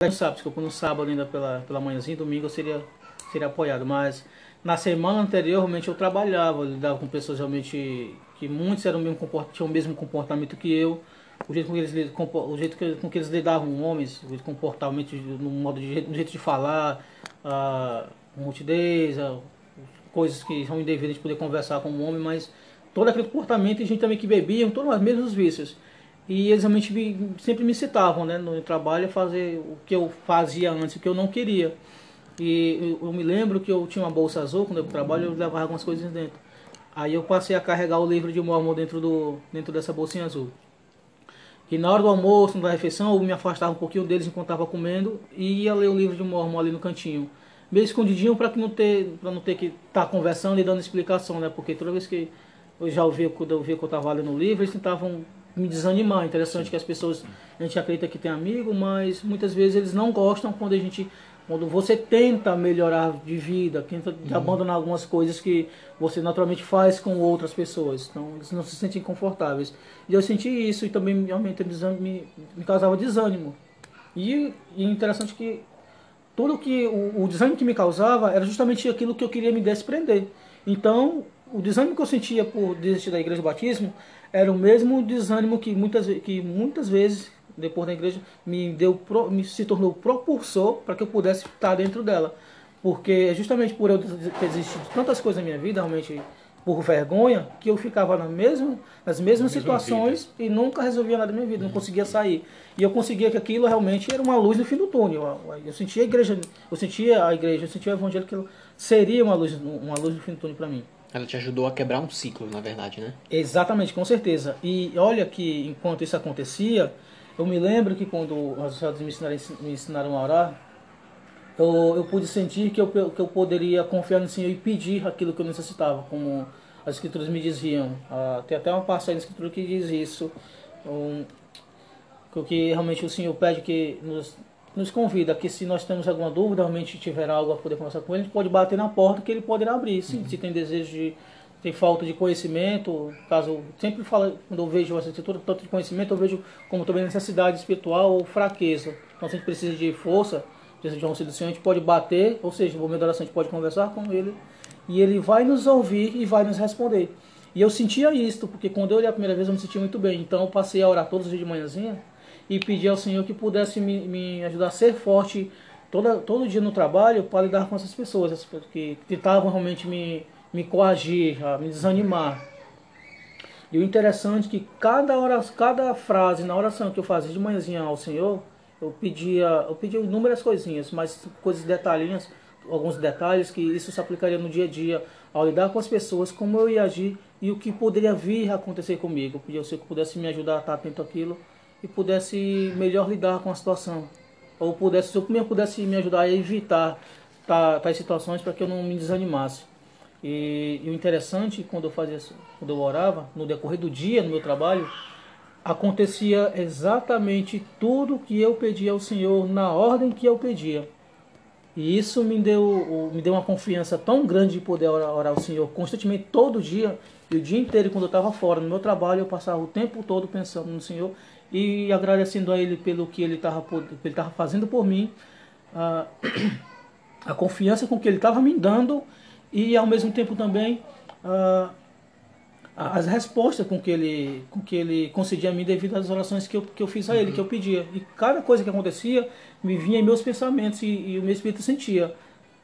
No sábado, porque no sábado ainda pela, pela manhãzinha, domingo eu seria, seria apoiado. Mas na semana anterior realmente eu trabalhava, lidava com pessoas realmente que muitos eram mesmo, tinham o mesmo comportamento que eu. O jeito com que eles, o jeito com que eles lidavam homens, o comportamento, no modo de, no jeito de falar, a multidez, a, coisas que são indevidas de poder conversar com um homem, mas todo aquele comportamento e gente também que bebiam, todos os mesmos vícios. E eles realmente me, sempre me citavam né, no trabalho a fazer o que eu fazia antes, o que eu não queria. E eu, eu me lembro que eu tinha uma bolsa azul, quando eu trabalho eu levava algumas coisas dentro. Aí eu passei a carregar o livro de Mormon dentro, do, dentro dessa bolsinha azul. E na hora do almoço, na refeição, eu me afastava um pouquinho deles enquanto estava comendo e ia ler o livro de Mormon ali no cantinho. Meio escondidinho para não ter para não ter que estar tá conversando e dando explicação, né? Porque toda vez que eu já ouvi quando eu vi que eu estava lendo o livro, eles tentavam me desanimar. Interessante Sim. que as pessoas a gente acredita que tem amigo, mas muitas vezes eles não gostam quando a gente quando você tenta melhorar de vida, tenta uhum. abandonar algumas coisas que você naturalmente faz com outras pessoas. Então, eles não se sentem confortáveis. E eu senti isso e também realmente me, me causava desânimo. E, e interessante que tudo que o, o desânimo que me causava era justamente aquilo que eu queria me desprender. Então, o desânimo que eu sentia por desistir da igreja do batismo era o mesmo desânimo que muitas, que muitas vezes depois da igreja me deu me se tornou propulsor para que eu pudesse estar dentro dela porque é justamente por eu ter existido tantas coisas na minha vida realmente por vergonha que eu ficava na mesma, nas mesmas situações vida. e nunca resolvia nada na minha vida, não conseguia sair. E eu conseguia que aquilo realmente era uma luz no fim do túnel. Eu, eu sentia a igreja, eu sentia a igreja, eu sentia o evangelho que seria uma luz, uma luz no fim do túnel para mim. Ela te ajudou a quebrar um ciclo, na verdade, né? Exatamente, com certeza. E olha que enquanto isso acontecia, eu me lembro que quando os sacerdotes me ensinaram, me ensinaram a orar, eu, eu pude sentir que eu, que eu poderia confiar no Senhor e pedir aquilo que eu necessitava, como as escrituras me diziam. Ah, tem até uma passagem da escritura que diz isso, um, que realmente o Senhor pede que nos, nos convida que se nós temos alguma dúvida, realmente tiver algo a poder conversar com ele, a gente pode bater na porta que ele poderá abrir. Sim, uhum. Se tem desejo de tem falta de conhecimento, caso sempre falo, quando eu vejo essa escritura, tanto de conhecimento, eu vejo como também necessidade espiritual ou fraqueza. Então, se a gente precisa de força, auxílio do Senhor, a gente pode bater, ou seja, no momento da oração a gente pode conversar com Ele, e Ele vai nos ouvir e vai nos responder. E eu sentia isso, porque quando eu olhei a primeira vez eu me sentia muito bem. Então eu passei a orar todos os dias de manhãzinha e pedi ao Senhor que pudesse me, me ajudar a ser forte toda, todo dia no trabalho para lidar com essas pessoas que tentavam realmente me me coagir, a me desanimar. E o interessante é que cada, hora, cada frase na oração que eu fazia de manhãzinha ao Senhor, eu pedia, eu pedia inúmeras coisinhas, mas coisas detalhinhas, alguns detalhes que isso se aplicaria no dia a dia, ao lidar com as pessoas, como eu ia agir e o que poderia vir a acontecer comigo. Eu pedia Senhor que pudesse me ajudar a estar atento àquilo e pudesse melhor lidar com a situação. Ou pudesse, se eu pudesse me ajudar a evitar tais situações para que eu não me desanimasse. E, e, o interessante, quando eu fazia quando eu orava, no decorrer do dia, no meu trabalho, acontecia exatamente tudo que eu pedia ao Senhor na ordem que eu pedia. E isso me deu, me deu uma confiança tão grande de poder orar, ao Senhor constantemente, todo dia, e o dia inteiro, quando eu estava fora no meu trabalho, eu passava o tempo todo pensando no Senhor e agradecendo a Ele pelo que Ele estava fazendo por mim, a, [clears throat] a confiança com que Ele estava me dando e ao mesmo tempo também as respostas com que ele com que ele concedia a mim devido às orações que eu, que eu fiz a ele, uhum. que eu pedia. E cada coisa que acontecia me vinha em meus pensamentos e, e o meu espírito sentia.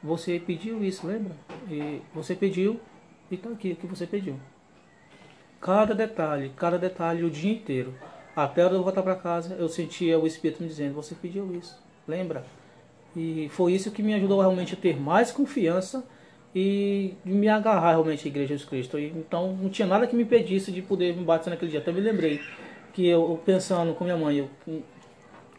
Você pediu isso, lembra? E você pediu e está aqui o que você pediu. Cada detalhe, cada detalhe o dia inteiro. Até eu voltar para casa, eu sentia o Espírito me dizendo: Você pediu isso, lembra? E foi isso que me ajudou realmente a ter mais confiança e me agarrar realmente à Igreja de Jesus Cristo. Então não tinha nada que me impedisse de poder me batizar naquele dia. Até me lembrei que eu, pensando com minha mãe, eu,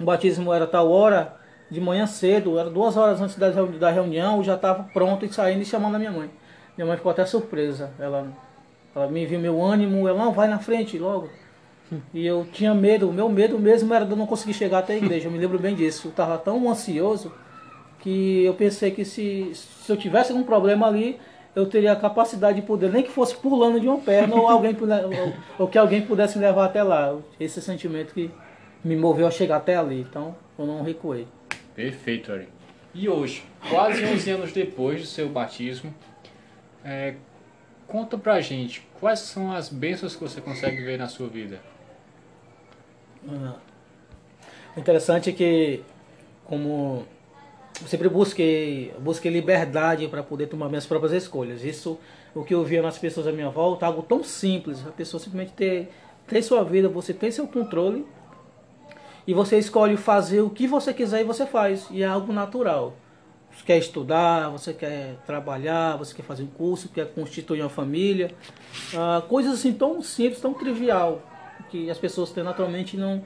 o batismo era tal hora, de manhã cedo, era duas horas antes da, da reunião, eu já estava pronto e saindo e chamando a minha mãe. Minha mãe ficou até surpresa. Ela, ela me viu meu ânimo, ela não vai na frente logo. E eu tinha medo, o meu medo mesmo era de eu não conseguir chegar até a igreja. Eu me lembro bem disso. Eu estava tão ansioso que eu pensei que se, se eu tivesse algum problema ali, eu teria a capacidade de poder, nem que fosse pulando de uma perna ou, alguém, [laughs] ou, ou que alguém pudesse me levar até lá. Esse sentimento que me moveu a chegar até ali. Então, eu não recuei. Perfeito, Ari. E hoje, quase 11 anos depois do seu batismo, é, conta pra gente quais são as bênçãos que você consegue ver na sua vida. Ah, interessante é que, como eu sempre busquei, busquei liberdade para poder tomar minhas próprias escolhas. Isso, o que eu via nas pessoas à minha volta, algo tão simples. A pessoa simplesmente ter, ter sua vida, você tem seu controle e você escolhe fazer o que você quiser e você faz. E é algo natural. Você quer estudar, você quer trabalhar, você quer fazer um curso, quer constituir uma família. Ah, coisas assim tão simples, tão trivial, que as pessoas têm naturalmente não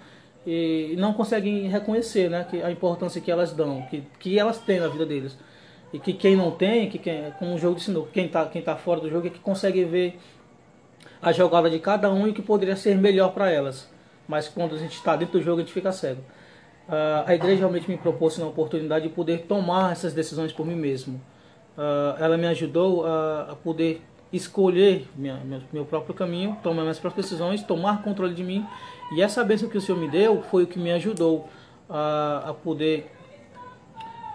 e não conseguem reconhecer né, que a importância que elas dão, que, que elas têm na vida deles. e que quem não tem, que quem, como um jogo de sinuca, quem está quem tá fora do jogo é que consegue ver a jogada de cada um e o que poderia ser melhor para elas. Mas quando a gente está dentro do jogo, a gente fica cego. Uh, a igreja realmente me proporcionou a oportunidade de poder tomar essas decisões por mim mesmo. Uh, ela me ajudou a, a poder escolher minha, meu, meu, próprio caminho, tomar minhas próprias decisões, tomar controle de mim. E essa bênção que o Senhor me deu foi o que me ajudou a, a poder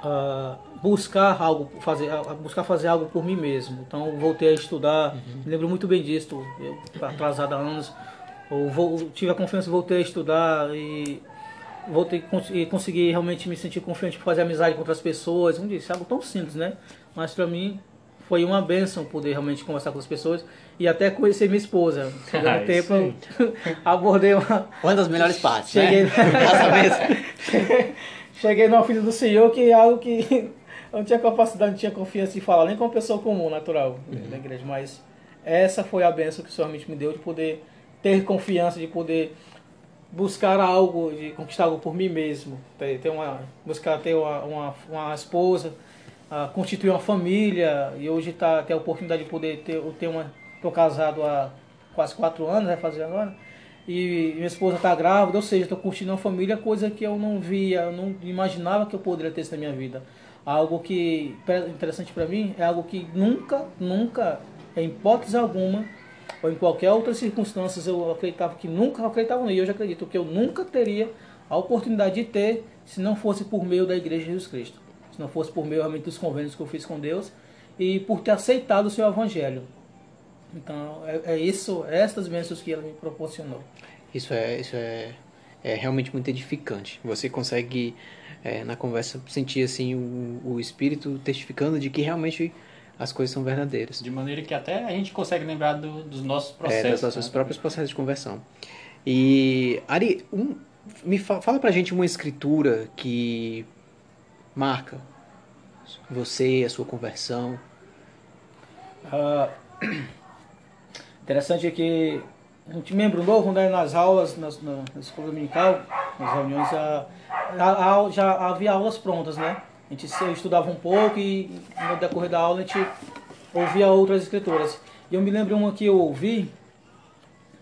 a buscar algo, fazer, a buscar fazer algo por mim mesmo. Então voltei a estudar, uhum. me lembro muito bem disso, eu atrasado há anos, eu vou, tive a confiança, voltei a estudar e voltei e consegui realmente me sentir confiante para fazer amizade com outras pessoas. Um dia, algo tão simples, né? Mas para mim foi uma benção poder realmente conversar com as pessoas e até conhecer minha esposa. Chegou ah, tempo, eu [laughs] abordei uma. Uma das melhores partes. Cheguei. Né? Cheguei [laughs] [laughs] no filho do Senhor, que é algo que eu não tinha capacidade, não tinha confiança de falar, nem com uma pessoa comum, natural, uhum. da igreja. Mas essa foi a benção que o Senhor realmente me deu de poder ter confiança, de poder buscar algo, de conquistar algo por mim mesmo. Ter, ter uma, buscar ter uma, uma, uma esposa constituir uma família e hoje tá, ter a oportunidade de poder ter, ter uma. Estou casado há quase quatro anos, vai fazer agora. E minha esposa está grávida, ou seja, estou curtindo uma família, coisa que eu não via, eu não imaginava que eu poderia ter isso na minha vida. Algo que interessante para mim é algo que nunca, nunca, em hipótese alguma, ou em qualquer outra circunstância, eu acreditava que nunca acreditava e hoje acredito que eu nunca teria a oportunidade de ter se não fosse por meio da Igreja de Jesus Cristo se não fosse por meio realmente dos convênios que eu fiz com Deus e por ter aceitado o seu evangelho. Então, é, é isso, é estas bênçãos que ele me proporcionou. Isso é, isso é, é realmente muito edificante. Você consegue, é, na conversa, sentir assim o, o Espírito testificando de que realmente as coisas são verdadeiras. De maneira que até a gente consegue lembrar do, dos nossos processos. É, dos nossos né? próprios processos de conversão. E, Ari, um, me fa fala pra gente uma escritura que marca você, a sua conversão? Uh, [clears throat] interessante é que gente membro novo, né, nas aulas, nas, na, na escola dominical, nas reuniões, a, a, a, já havia aulas prontas, né? A gente estudava um pouco e no decorrer da aula a gente ouvia outras escrituras. E eu me lembro uma que eu ouvi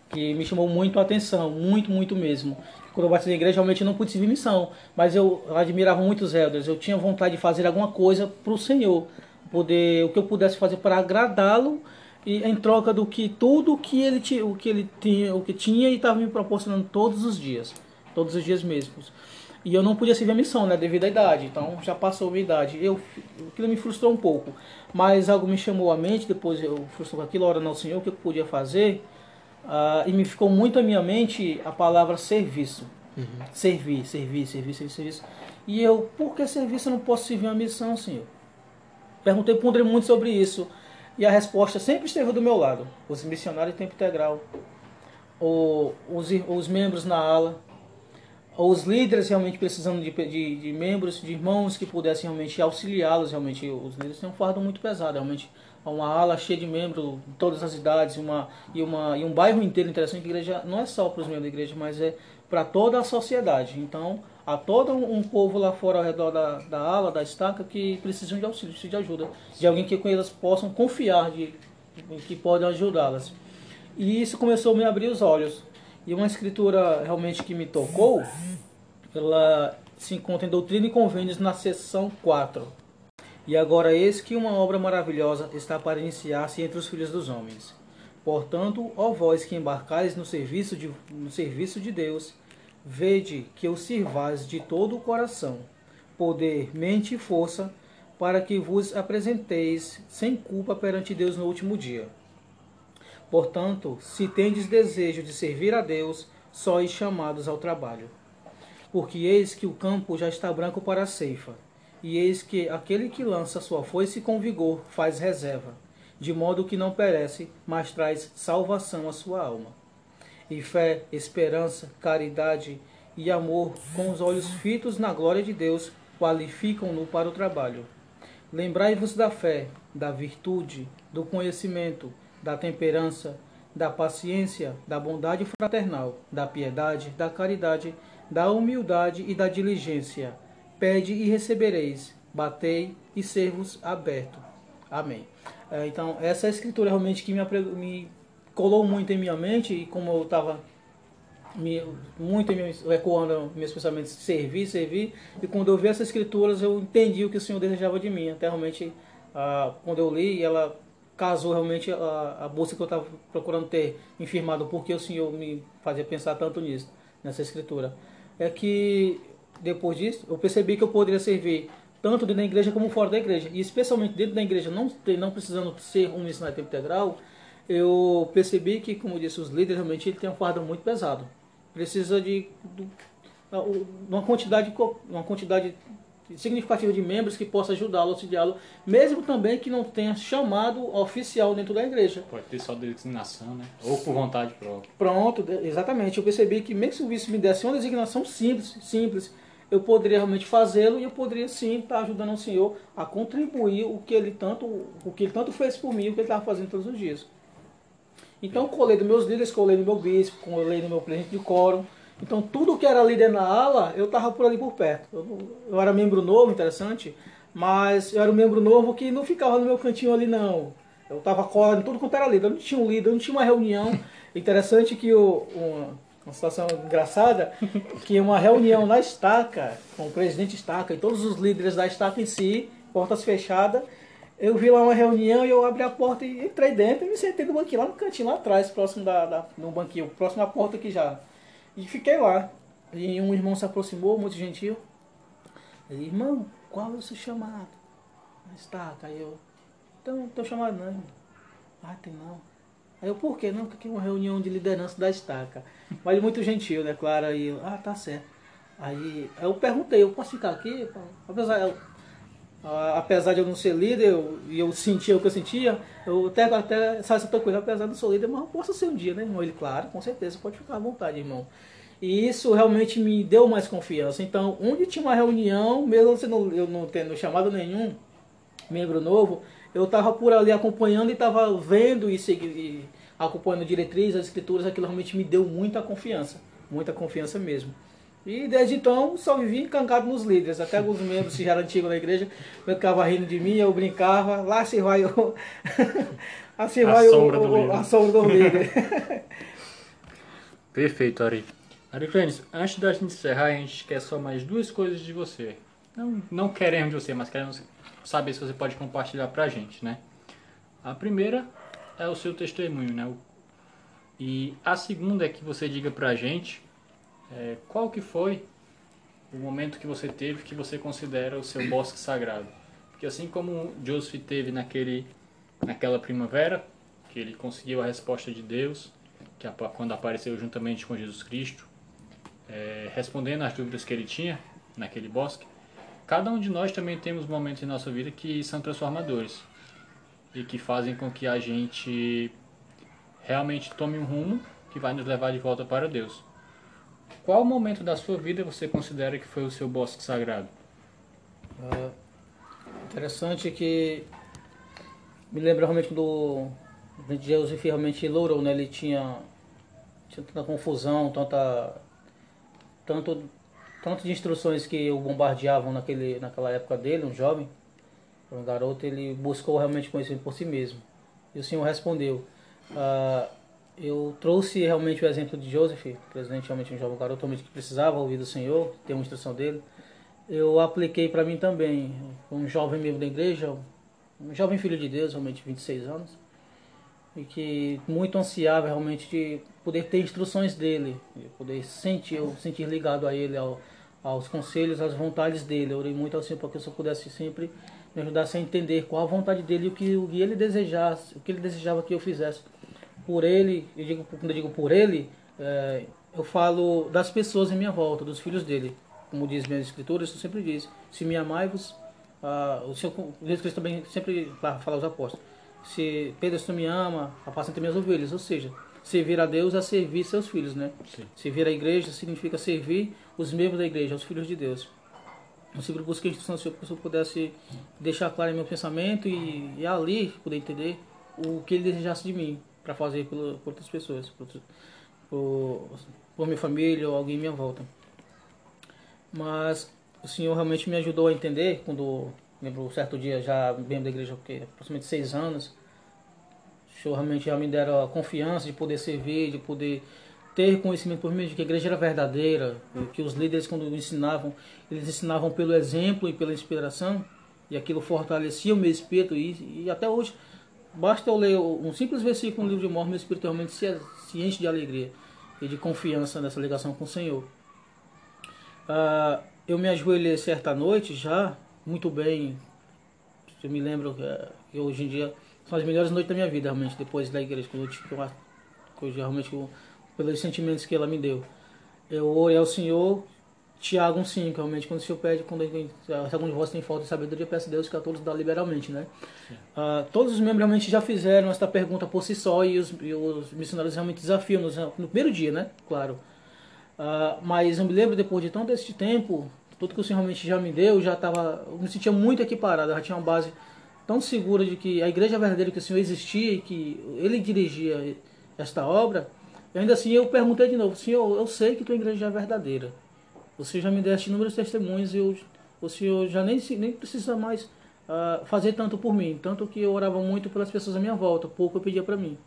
que me chamou muito a atenção, muito, muito mesmo quando eu batizei na igreja, realmente não pude servir missão, mas eu admirava muito os elders, eu tinha vontade de fazer alguma coisa para o Senhor, poder o que eu pudesse fazer para agradá-lo e em troca do que tudo que ele tinha, o que ele tinha, o que tinha e estava me proporcionando todos os dias, todos os dias mesmos. E eu não podia servir a missão, né, devido à idade. Então já passou a minha idade. Eu, aquilo me frustrou um pouco, mas algo me chamou à mente. Depois eu frustrou aquilo, hora não, Senhor, o que eu podia fazer? Uh, e me ficou muito à minha mente a palavra serviço. Uhum. Servir, servir, servir, servir, serviço. E eu, por que serviço eu não posso servir uma missão, Senhor? Perguntei, ponderei muito sobre isso. E a resposta sempre esteve do meu lado. Os missionários de tempo integral, o, os, os membros na ala, os líderes realmente precisando de, de, de membros, de irmãos que pudessem realmente auxiliá-los. Realmente, os líderes têm um fardo muito pesado, realmente uma ala cheia de membros de todas as idades uma, e, uma, e um bairro inteiro interessante. A igreja não é só para os membros da igreja, mas é para toda a sociedade. Então, há todo um povo lá fora ao redor da, da ala, da estaca, que precisam de auxílio, precisam de ajuda, de alguém que elas possam confiar, de, que pode ajudá-las. E isso começou a me abrir os olhos. E uma escritura realmente que me tocou, ela se encontra em Doutrina e Convênios na seção 4 e agora eis que uma obra maravilhosa está para iniciar-se entre os filhos dos homens. Portanto, ó vós que embarcais no serviço de, no serviço de Deus, vede que o sirvais de todo o coração, poder, mente e força, para que vos apresenteis sem culpa perante Deus no último dia. Portanto, se tendes desejo de servir a Deus, sois chamados ao trabalho. Porque eis que o campo já está branco para a ceifa e eis que aquele que lança sua foice com vigor faz reserva, de modo que não perece, mas traz salvação à sua alma. E fé, esperança, caridade e amor, com os olhos fitos na glória de Deus, qualificam-no para o trabalho. Lembrai-vos da fé, da virtude, do conhecimento, da temperança, da paciência, da bondade fraternal, da piedade, da caridade, da humildade e da diligência Pede e recebereis, batei e ser-vos aberto. Amém. É, então, essa escritura realmente que me, me colou muito em minha mente e como eu estava muito ecoando meus pensamentos, servir, servir, e quando eu vi essas escrituras eu entendi o que o Senhor desejava de mim, até realmente quando eu li, ela casou realmente a, a busca que eu estava procurando ter infirmado, porque o Senhor me fazia pensar tanto nisso, nessa escritura. É que depois disso eu percebi que eu poderia servir tanto dentro da igreja como fora da igreja, e especialmente dentro da igreja, não, não precisando ser um missionário tempo integral, eu percebi que, como disse os líderes, realmente ele tem um fardo muito pesado. Precisa de, de uma quantidade, uma quantidade significativa de membros que possa ajudá-lo, auxiliá-lo, mesmo também que não tenha chamado oficial dentro da igreja. Pode ter só designação, né? Ou por vontade própria. Pronto, exatamente. Eu percebi que mesmo se o vice me desse uma designação simples, simples, eu poderia realmente fazê-lo e eu poderia sim estar ajudando o Senhor a contribuir o que ele tanto, o que ele tanto fez por mim, o que ele estava fazendo todos os dias. Então colei dos meus líderes, colei no meu bispo, colei no meu presidente de quórum, então tudo que era líder na ala, eu estava por ali por perto. Eu, eu, era membro novo, interessante, mas eu era um membro novo que não ficava no meu cantinho ali não. Eu estava colando tudo quanto era líder. Eu não tinha um líder, eu não tinha uma reunião. [laughs] Interessante que o, uma, uma situação engraçada, que uma reunião na estaca, com o presidente estaca e todos os líderes da estaca em si, portas fechadas, eu vi lá uma reunião e eu abri a porta e entrei dentro e me sentei no banquinho, lá no cantinho, lá atrás, próximo da, da no banquinho, próximo à porta aqui já. E fiquei lá. E um irmão se aproximou, muito gentil. Ele, irmão, qual é o seu chamado? Estaca. Aí eu, então, não estou chamado não, irmão. Ah, tem não. Aí eu, por quê? Não, porque aqui é uma reunião de liderança da estaca. Mas muito gentil, né, claro. Aí eu, ah, tá certo. Aí eu perguntei, eu posso ficar aqui? Apesar, eu, apesar de eu não ser líder eu, e eu sentia o que eu sentia, eu até, até sabe essa coisa, apesar de não ser líder, mas eu posso ser um dia, né, irmão? Ele, claro, com certeza, pode ficar à vontade, irmão. E isso realmente me deu mais confiança. Então, onde tinha uma reunião, mesmo sendo, eu não tendo chamado nenhum membro novo, eu estava por ali acompanhando e estava vendo e, e acompanhando diretrizes, as escrituras, aquilo realmente me deu muita confiança. Muita confiança mesmo. E desde então só vivi encancado nos líderes. Até alguns membros que já eram antigos na igreja ficavam rindo de mim, eu brincava. Lá se vai o. [laughs] assim vai o, o, a sombra do líder. [laughs] Perfeito, Ari. Ari Clênis, antes da gente encerrar, a gente quer só mais duas coisas de você. Não, não queremos de você, mas queremos saber se você pode compartilhar pra gente, né? A primeira é o seu testemunho, né? E a segunda é que você diga pra gente é, qual que foi o momento que você teve que você considera o seu bosque sagrado? Porque assim como Joseph teve naquele, naquela primavera, que ele conseguiu a resposta de Deus, que quando apareceu juntamente com Jesus Cristo, é, respondendo às dúvidas que ele tinha naquele bosque, cada um de nós também temos momentos em nossa vida que são transformadores e que fazem com que a gente realmente tome um rumo que vai nos levar de volta para Deus. Qual momento da sua vida você considera que foi o seu bosque sagrado? É interessante que me lembra realmente do Joseph realmente lourou, né? Ele tinha, tinha tanta confusão, tanta tanto tanto de instruções que o bombardeavam naquele naquela época dele, um jovem, um garoto, ele buscou realmente conhecer por si mesmo. E o Senhor respondeu. Uh, eu trouxe realmente o exemplo de Joseph, presidente realmente um jovem garoto que precisava ouvir do Senhor, ter uma instrução dele. Eu apliquei para mim também, um jovem membro da igreja, um jovem filho de Deus, realmente 26 anos, e que muito ansiava realmente de poder ter instruções dele, de poder sentir, eu sentir ligado a ele, ao, aos conselhos, às vontades dele. Eu orei muito ao Senhor para que eu só pudesse sempre me ajudasse a entender qual a vontade dele e o que, o que ele desejasse, o que ele desejava que eu fizesse por ele, eu digo, quando eu digo por ele, é, eu falo das pessoas em minha volta, dos filhos dele. Como diz minhas escrituras, eu sempre diz, se me amai-vos, ah, o Senhor, Jesus Cristo também sempre fala aos apóstolos, se Pedro se me ama, apacenta minhas ovelhas, ou seja, servir a Deus é servir seus filhos, né? Sim. Servir a igreja significa servir os membros da igreja, os filhos de Deus. Eu sempre busquei a instrução do Senhor para que eu pudesse deixar claro meu pensamento e, e ali poder entender o que ele desejasse de mim para fazer por, por, outras pessoas, por, por, por minha família ou alguém à minha volta. Mas o Senhor realmente me ajudou a entender quando lembro um certo dia já membro da igreja, porque aproximadamente seis anos. O Senhor realmente já me deram a confiança de poder servir, de poder ter conhecimento por mim de que a igreja era verdadeira, que os líderes quando ensinavam, eles ensinavam pelo exemplo e pela inspiração, e aquilo fortalecia o meu espírito e, e até hoje basta eu ler um simples versículo no livro de Mormon, meu espírito realmente se, se enche de alegria e de confiança nessa ligação com o Senhor. Ah, eu me ajoelhei certa noite já, muito bem. Eu me lembro que, que hoje em dia são as melhores noites da minha vida, realmente, depois da igreja, quando eu tive que eu, realmente pelos sentimentos que ela me deu. Eu orei ao Senhor, Tiago 1,5, realmente, quando o Senhor pede, quando algum de vós tem falta de sabedoria, peça a Deus que a todos dá liberalmente, né? Uh, todos os membros realmente já fizeram esta pergunta por si só e os, e os missionários realmente desafiam nos, no primeiro dia, né? Claro. Uh, mas eu me lembro, depois de tanto esse tempo, tudo que o Senhor realmente já me deu, já estava, eu me sentia muito equiparado, já tinha uma base tão segura de que a igreja verdadeira que o Senhor existia e que Ele dirigia esta obra, e ainda assim eu perguntei de novo, Senhor, eu sei que tua igreja é verdadeira. Você já me deste inúmeros testemunhos e eu, o Senhor já nem, nem precisa mais uh, fazer tanto por mim. Tanto que eu orava muito pelas pessoas à minha volta, pouco eu pedia para mim.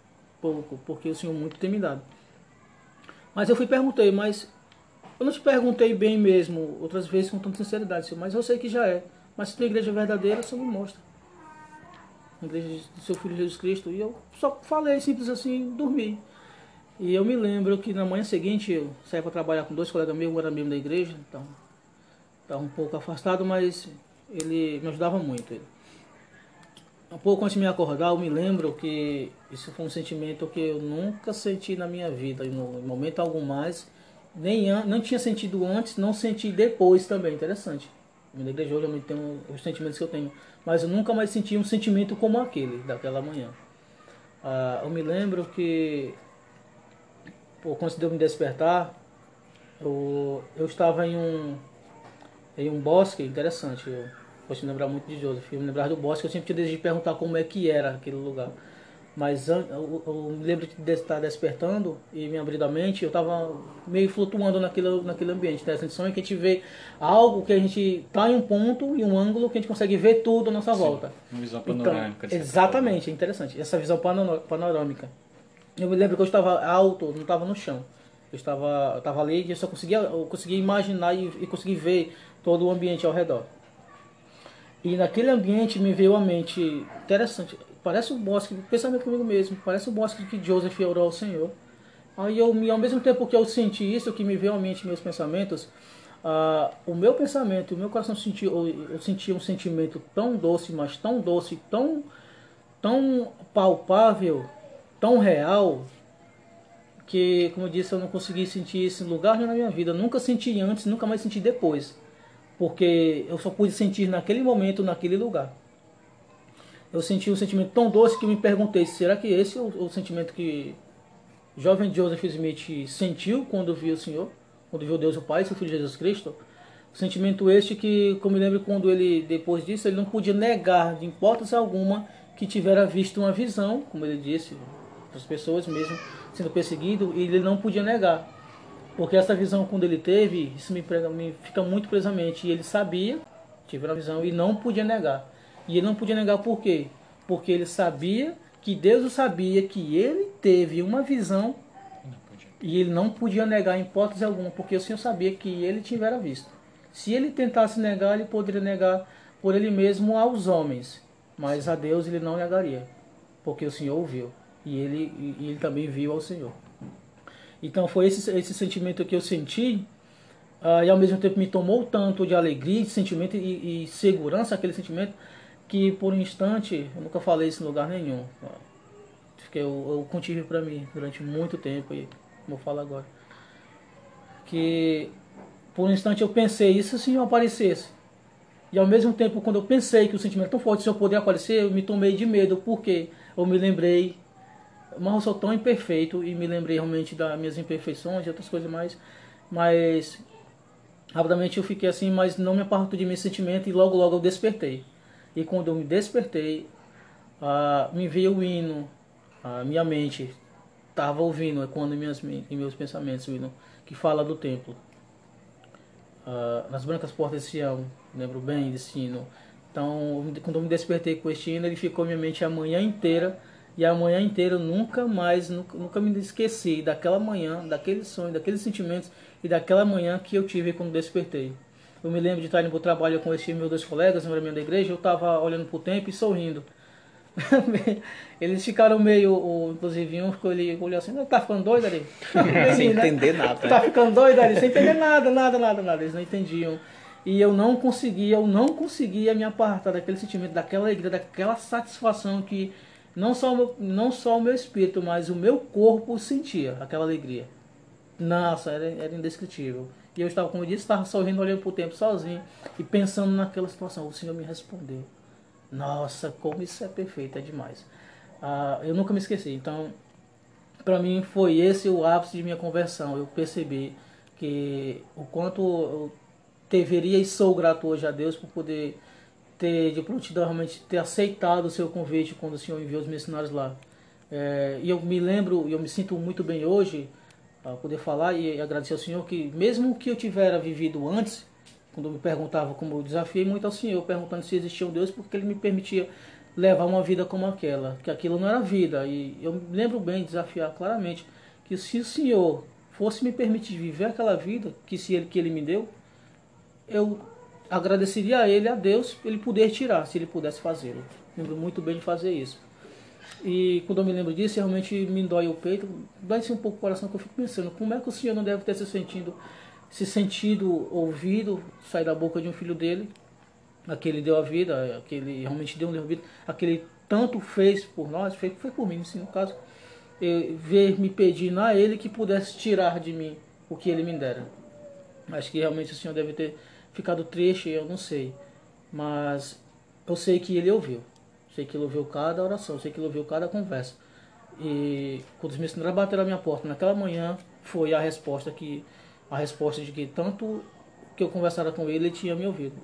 Pouco, porque o Senhor muito tem me dado. Mas eu fui perguntei, mas eu não te perguntei bem mesmo, outras vezes com tanta sinceridade, Senhor, mas eu sei que já é. Mas se tem igreja verdadeira, só me mostra. A igreja do seu Filho Jesus Cristo. E eu só falei simples assim, dormi. E eu me lembro que na manhã seguinte eu saí para trabalhar com dois colegas meus, um era membro da igreja, então estava um pouco afastado, mas ele me ajudava muito. Ele. Um pouco antes de me acordar, eu me lembro que isso foi um sentimento que eu nunca senti na minha vida, em momento algum mais. Nem não tinha sentido antes, não senti depois também. Interessante. Na igreja hoje eu tenho os sentimentos que eu tenho, mas eu nunca mais senti um sentimento como aquele daquela manhã. Ah, eu me lembro que Pô, deu me despertar, eu, eu estava em um, em um bosque interessante. Eu posso me lembrar muito de Joseph. Eu me lembrar do bosque, eu sempre tinha desejo de perguntar como é que era aquele lugar. Mas eu, eu, me lembro de estar despertando e me abrindo a mente, eu estava meio flutuando naquele, naquele ambiente. Né? A sensação é que a gente vê algo que a gente está em um ponto, em um ângulo, que a gente consegue ver tudo à nossa Sim, volta. Uma visão panorâmica. Então, exatamente, é interessante. Essa visão panorâmica. Eu me lembro que eu estava alto, não estava no chão. Eu estava, eu estava ali e eu só conseguia, eu conseguia imaginar e, e conseguir ver todo o ambiente ao redor. E naquele ambiente me veio à mente interessante. Parece um bosque, pensamento comigo mesmo, parece um bosque que Joseph orou ao Senhor. Aí eu, ao mesmo tempo que eu senti isso, que me veio à mente meus pensamentos, uh, o meu pensamento, o meu coração sentiu, eu senti um sentimento tão doce, mas tão doce, tão, tão palpável, tão real que, como eu disse, eu não consegui sentir esse lugar na minha vida. Nunca senti antes, nunca mais senti depois. Porque eu só pude sentir naquele momento, naquele lugar. Eu senti um sentimento tão doce que me perguntei: será que esse é o, sentimento que jovem Joseph Smith sentiu quando viu o Senhor? Quando viu Deus o Pai, seu Filho Jesus Cristo? Sentimento este que, como me lembro, quando ele, depois disso, ele não podia negar, de hipótese alguma, que tivera visto uma visão, como ele disse, as pessoas mesmo sendo perseguido e ele não podia negar. Porque essa visão quando ele teve, isso me, me fica muito presamente. E ele sabia, tive a visão e não podia negar. E ele não podia negar por quê? Porque ele sabia que Deus o sabia que ele teve uma visão e ele não podia negar em hipótese alguma, porque o Senhor sabia que ele tivera visto. Se ele tentasse negar, ele poderia negar por ele mesmo aos homens, mas a Deus ele não negaria, porque o Senhor ouviu e ele, e ele também viu ao Senhor. Então foi esse, esse sentimento que eu senti uh, e ao mesmo tempo me tomou tanto de alegria, de sentimento e, e segurança, aquele sentimento, que por um instante, eu nunca falei isso em lugar nenhum. Fiquei, eu, eu contive para mim durante muito tempo e vou falar agora. Que por um instante eu pensei, isso se não aparecesse? E ao mesmo tempo, quando eu pensei que o sentimento é tão forte, se eu poder aparecer, eu me tomei de medo, porque eu me lembrei mas eu sou tão imperfeito e me lembrei realmente das minhas imperfeições e outras coisas mais. Mas rapidamente eu fiquei assim, mas não me aparto de meu sentimento e logo logo eu despertei. E quando eu me despertei, me veio o hino, a minha mente estava ouvindo, quando em, minhas, meus pensamentos o hino que fala do templo. Nas brancas portas de Sião, lembro bem desse hino. Então, quando eu me despertei com este hino, ele ficou minha mente a manhã inteira. E a manhã inteira eu nunca mais, nunca, nunca me esqueci daquela manhã, daquele sonho, daqueles sentimentos e daquela manhã que eu tive quando despertei. Eu me lembro de estar indo para o trabalho com esses meus dois colegas, no da igreja, eu estava olhando para o tempo e sorrindo. [laughs] Eles ficaram meio, inclusive um ficou ali, olhou assim, tá ficando doido ali? [laughs] sem né? entender nada. Tá ficando doido ali, sem entender nada, nada, nada, nada. Eles não entendiam. E eu não conseguia, eu não conseguia me apartar daquele sentimento, daquela alegria, daquela satisfação que não só, não só o meu espírito, mas o meu corpo sentia aquela alegria. Nossa, era, era indescritível. E eu estava, como eu disse, estava sorrindo, olhando para o tempo sozinho e pensando naquela situação. O Senhor me respondeu. Nossa, como isso é perfeito, é demais. Ah, eu nunca me esqueci. Então, para mim foi esse o ápice de minha conversão. Eu percebi que o quanto eu deveria e sou grato hoje a Deus por poder ter de prontidão realmente ter aceitado o seu convite quando o Senhor enviou os missionários lá. É, e eu me lembro, e eu me sinto muito bem hoje a poder falar e agradecer ao Senhor que mesmo que eu tivera vivido antes, quando me perguntava como eu desafiei muito ao Senhor, perguntando se existia um Deus, porque Ele me permitia levar uma vida como aquela, que aquilo não era vida. E eu me lembro bem, desafiar claramente, que se o Senhor fosse me permitir viver aquela vida que se ele que Ele me deu, eu agradeceria a Ele, a Deus, Ele poder tirar, se Ele pudesse fazê-lo. Lembro muito bem de fazer isso. E quando eu me lembro disso, realmente me dói o peito, dói-se um pouco o coração, que eu fico pensando, como é que o Senhor não deve ter se sentido, se sentido ouvido, sair da boca de um filho dele, aquele deu a vida, aquele realmente deu a vida, aquele tanto fez por nós, foi, foi por mim, assim, no caso, ver me pedindo a ele que pudesse tirar de mim o que ele me dera. Acho que realmente o Senhor deve ter ficado triste, eu não sei. Mas eu sei que ele ouviu. Sei que ele ouviu cada oração, sei que ele ouviu cada conversa. E quando os missionários bateram a minha porta naquela manhã, foi a resposta que a resposta de que tanto que eu conversara com ele, ele tinha me ouvido.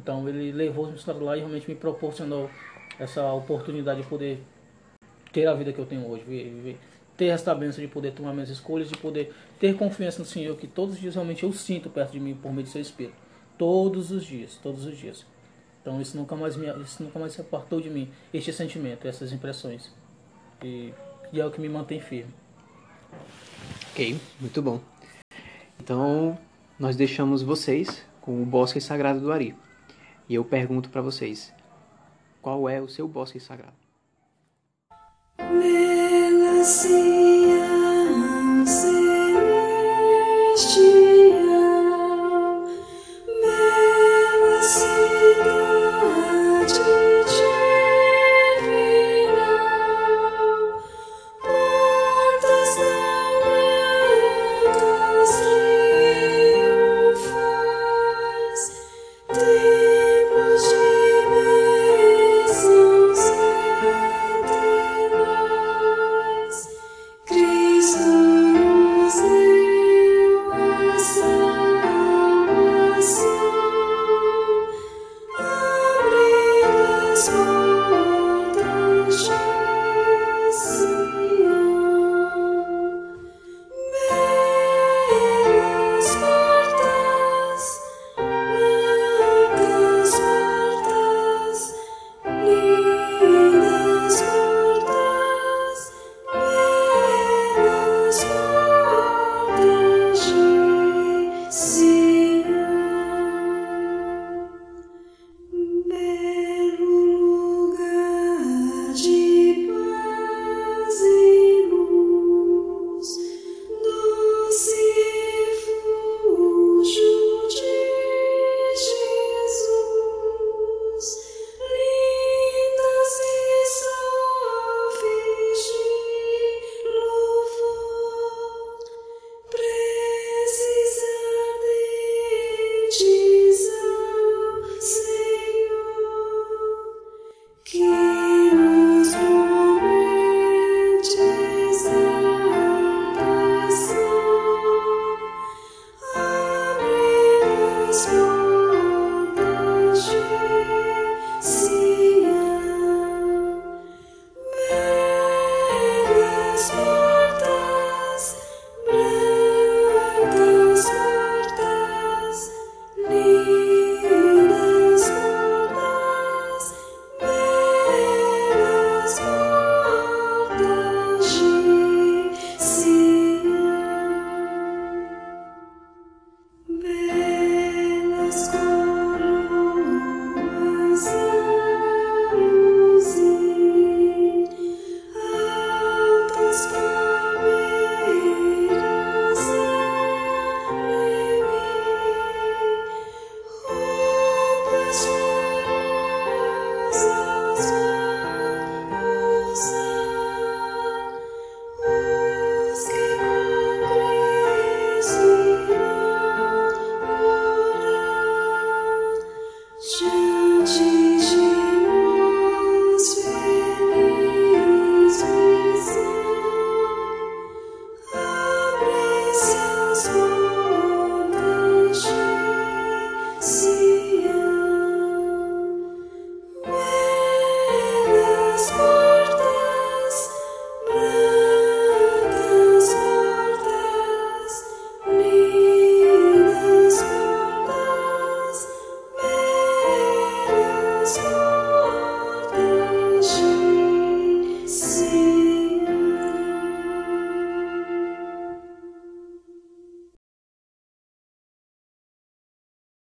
Então ele levou os missionários lá e realmente me proporcionou essa oportunidade de poder ter a vida que eu tenho hoje, ter essa bênção de poder tomar minhas escolhas, de poder ter confiança no Senhor, que todos os dias realmente eu sinto perto de mim por meio do seu Espírito. Todos os dias, todos os dias. Então isso nunca mais me, isso nunca mais se apartou de mim, este sentimento, essas impressões. E, e é o que me mantém firme. Ok, muito bom. Então nós deixamos vocês com o bosque sagrado do Ari. E eu pergunto para vocês, qual é o seu bosque sagrado? Melancia.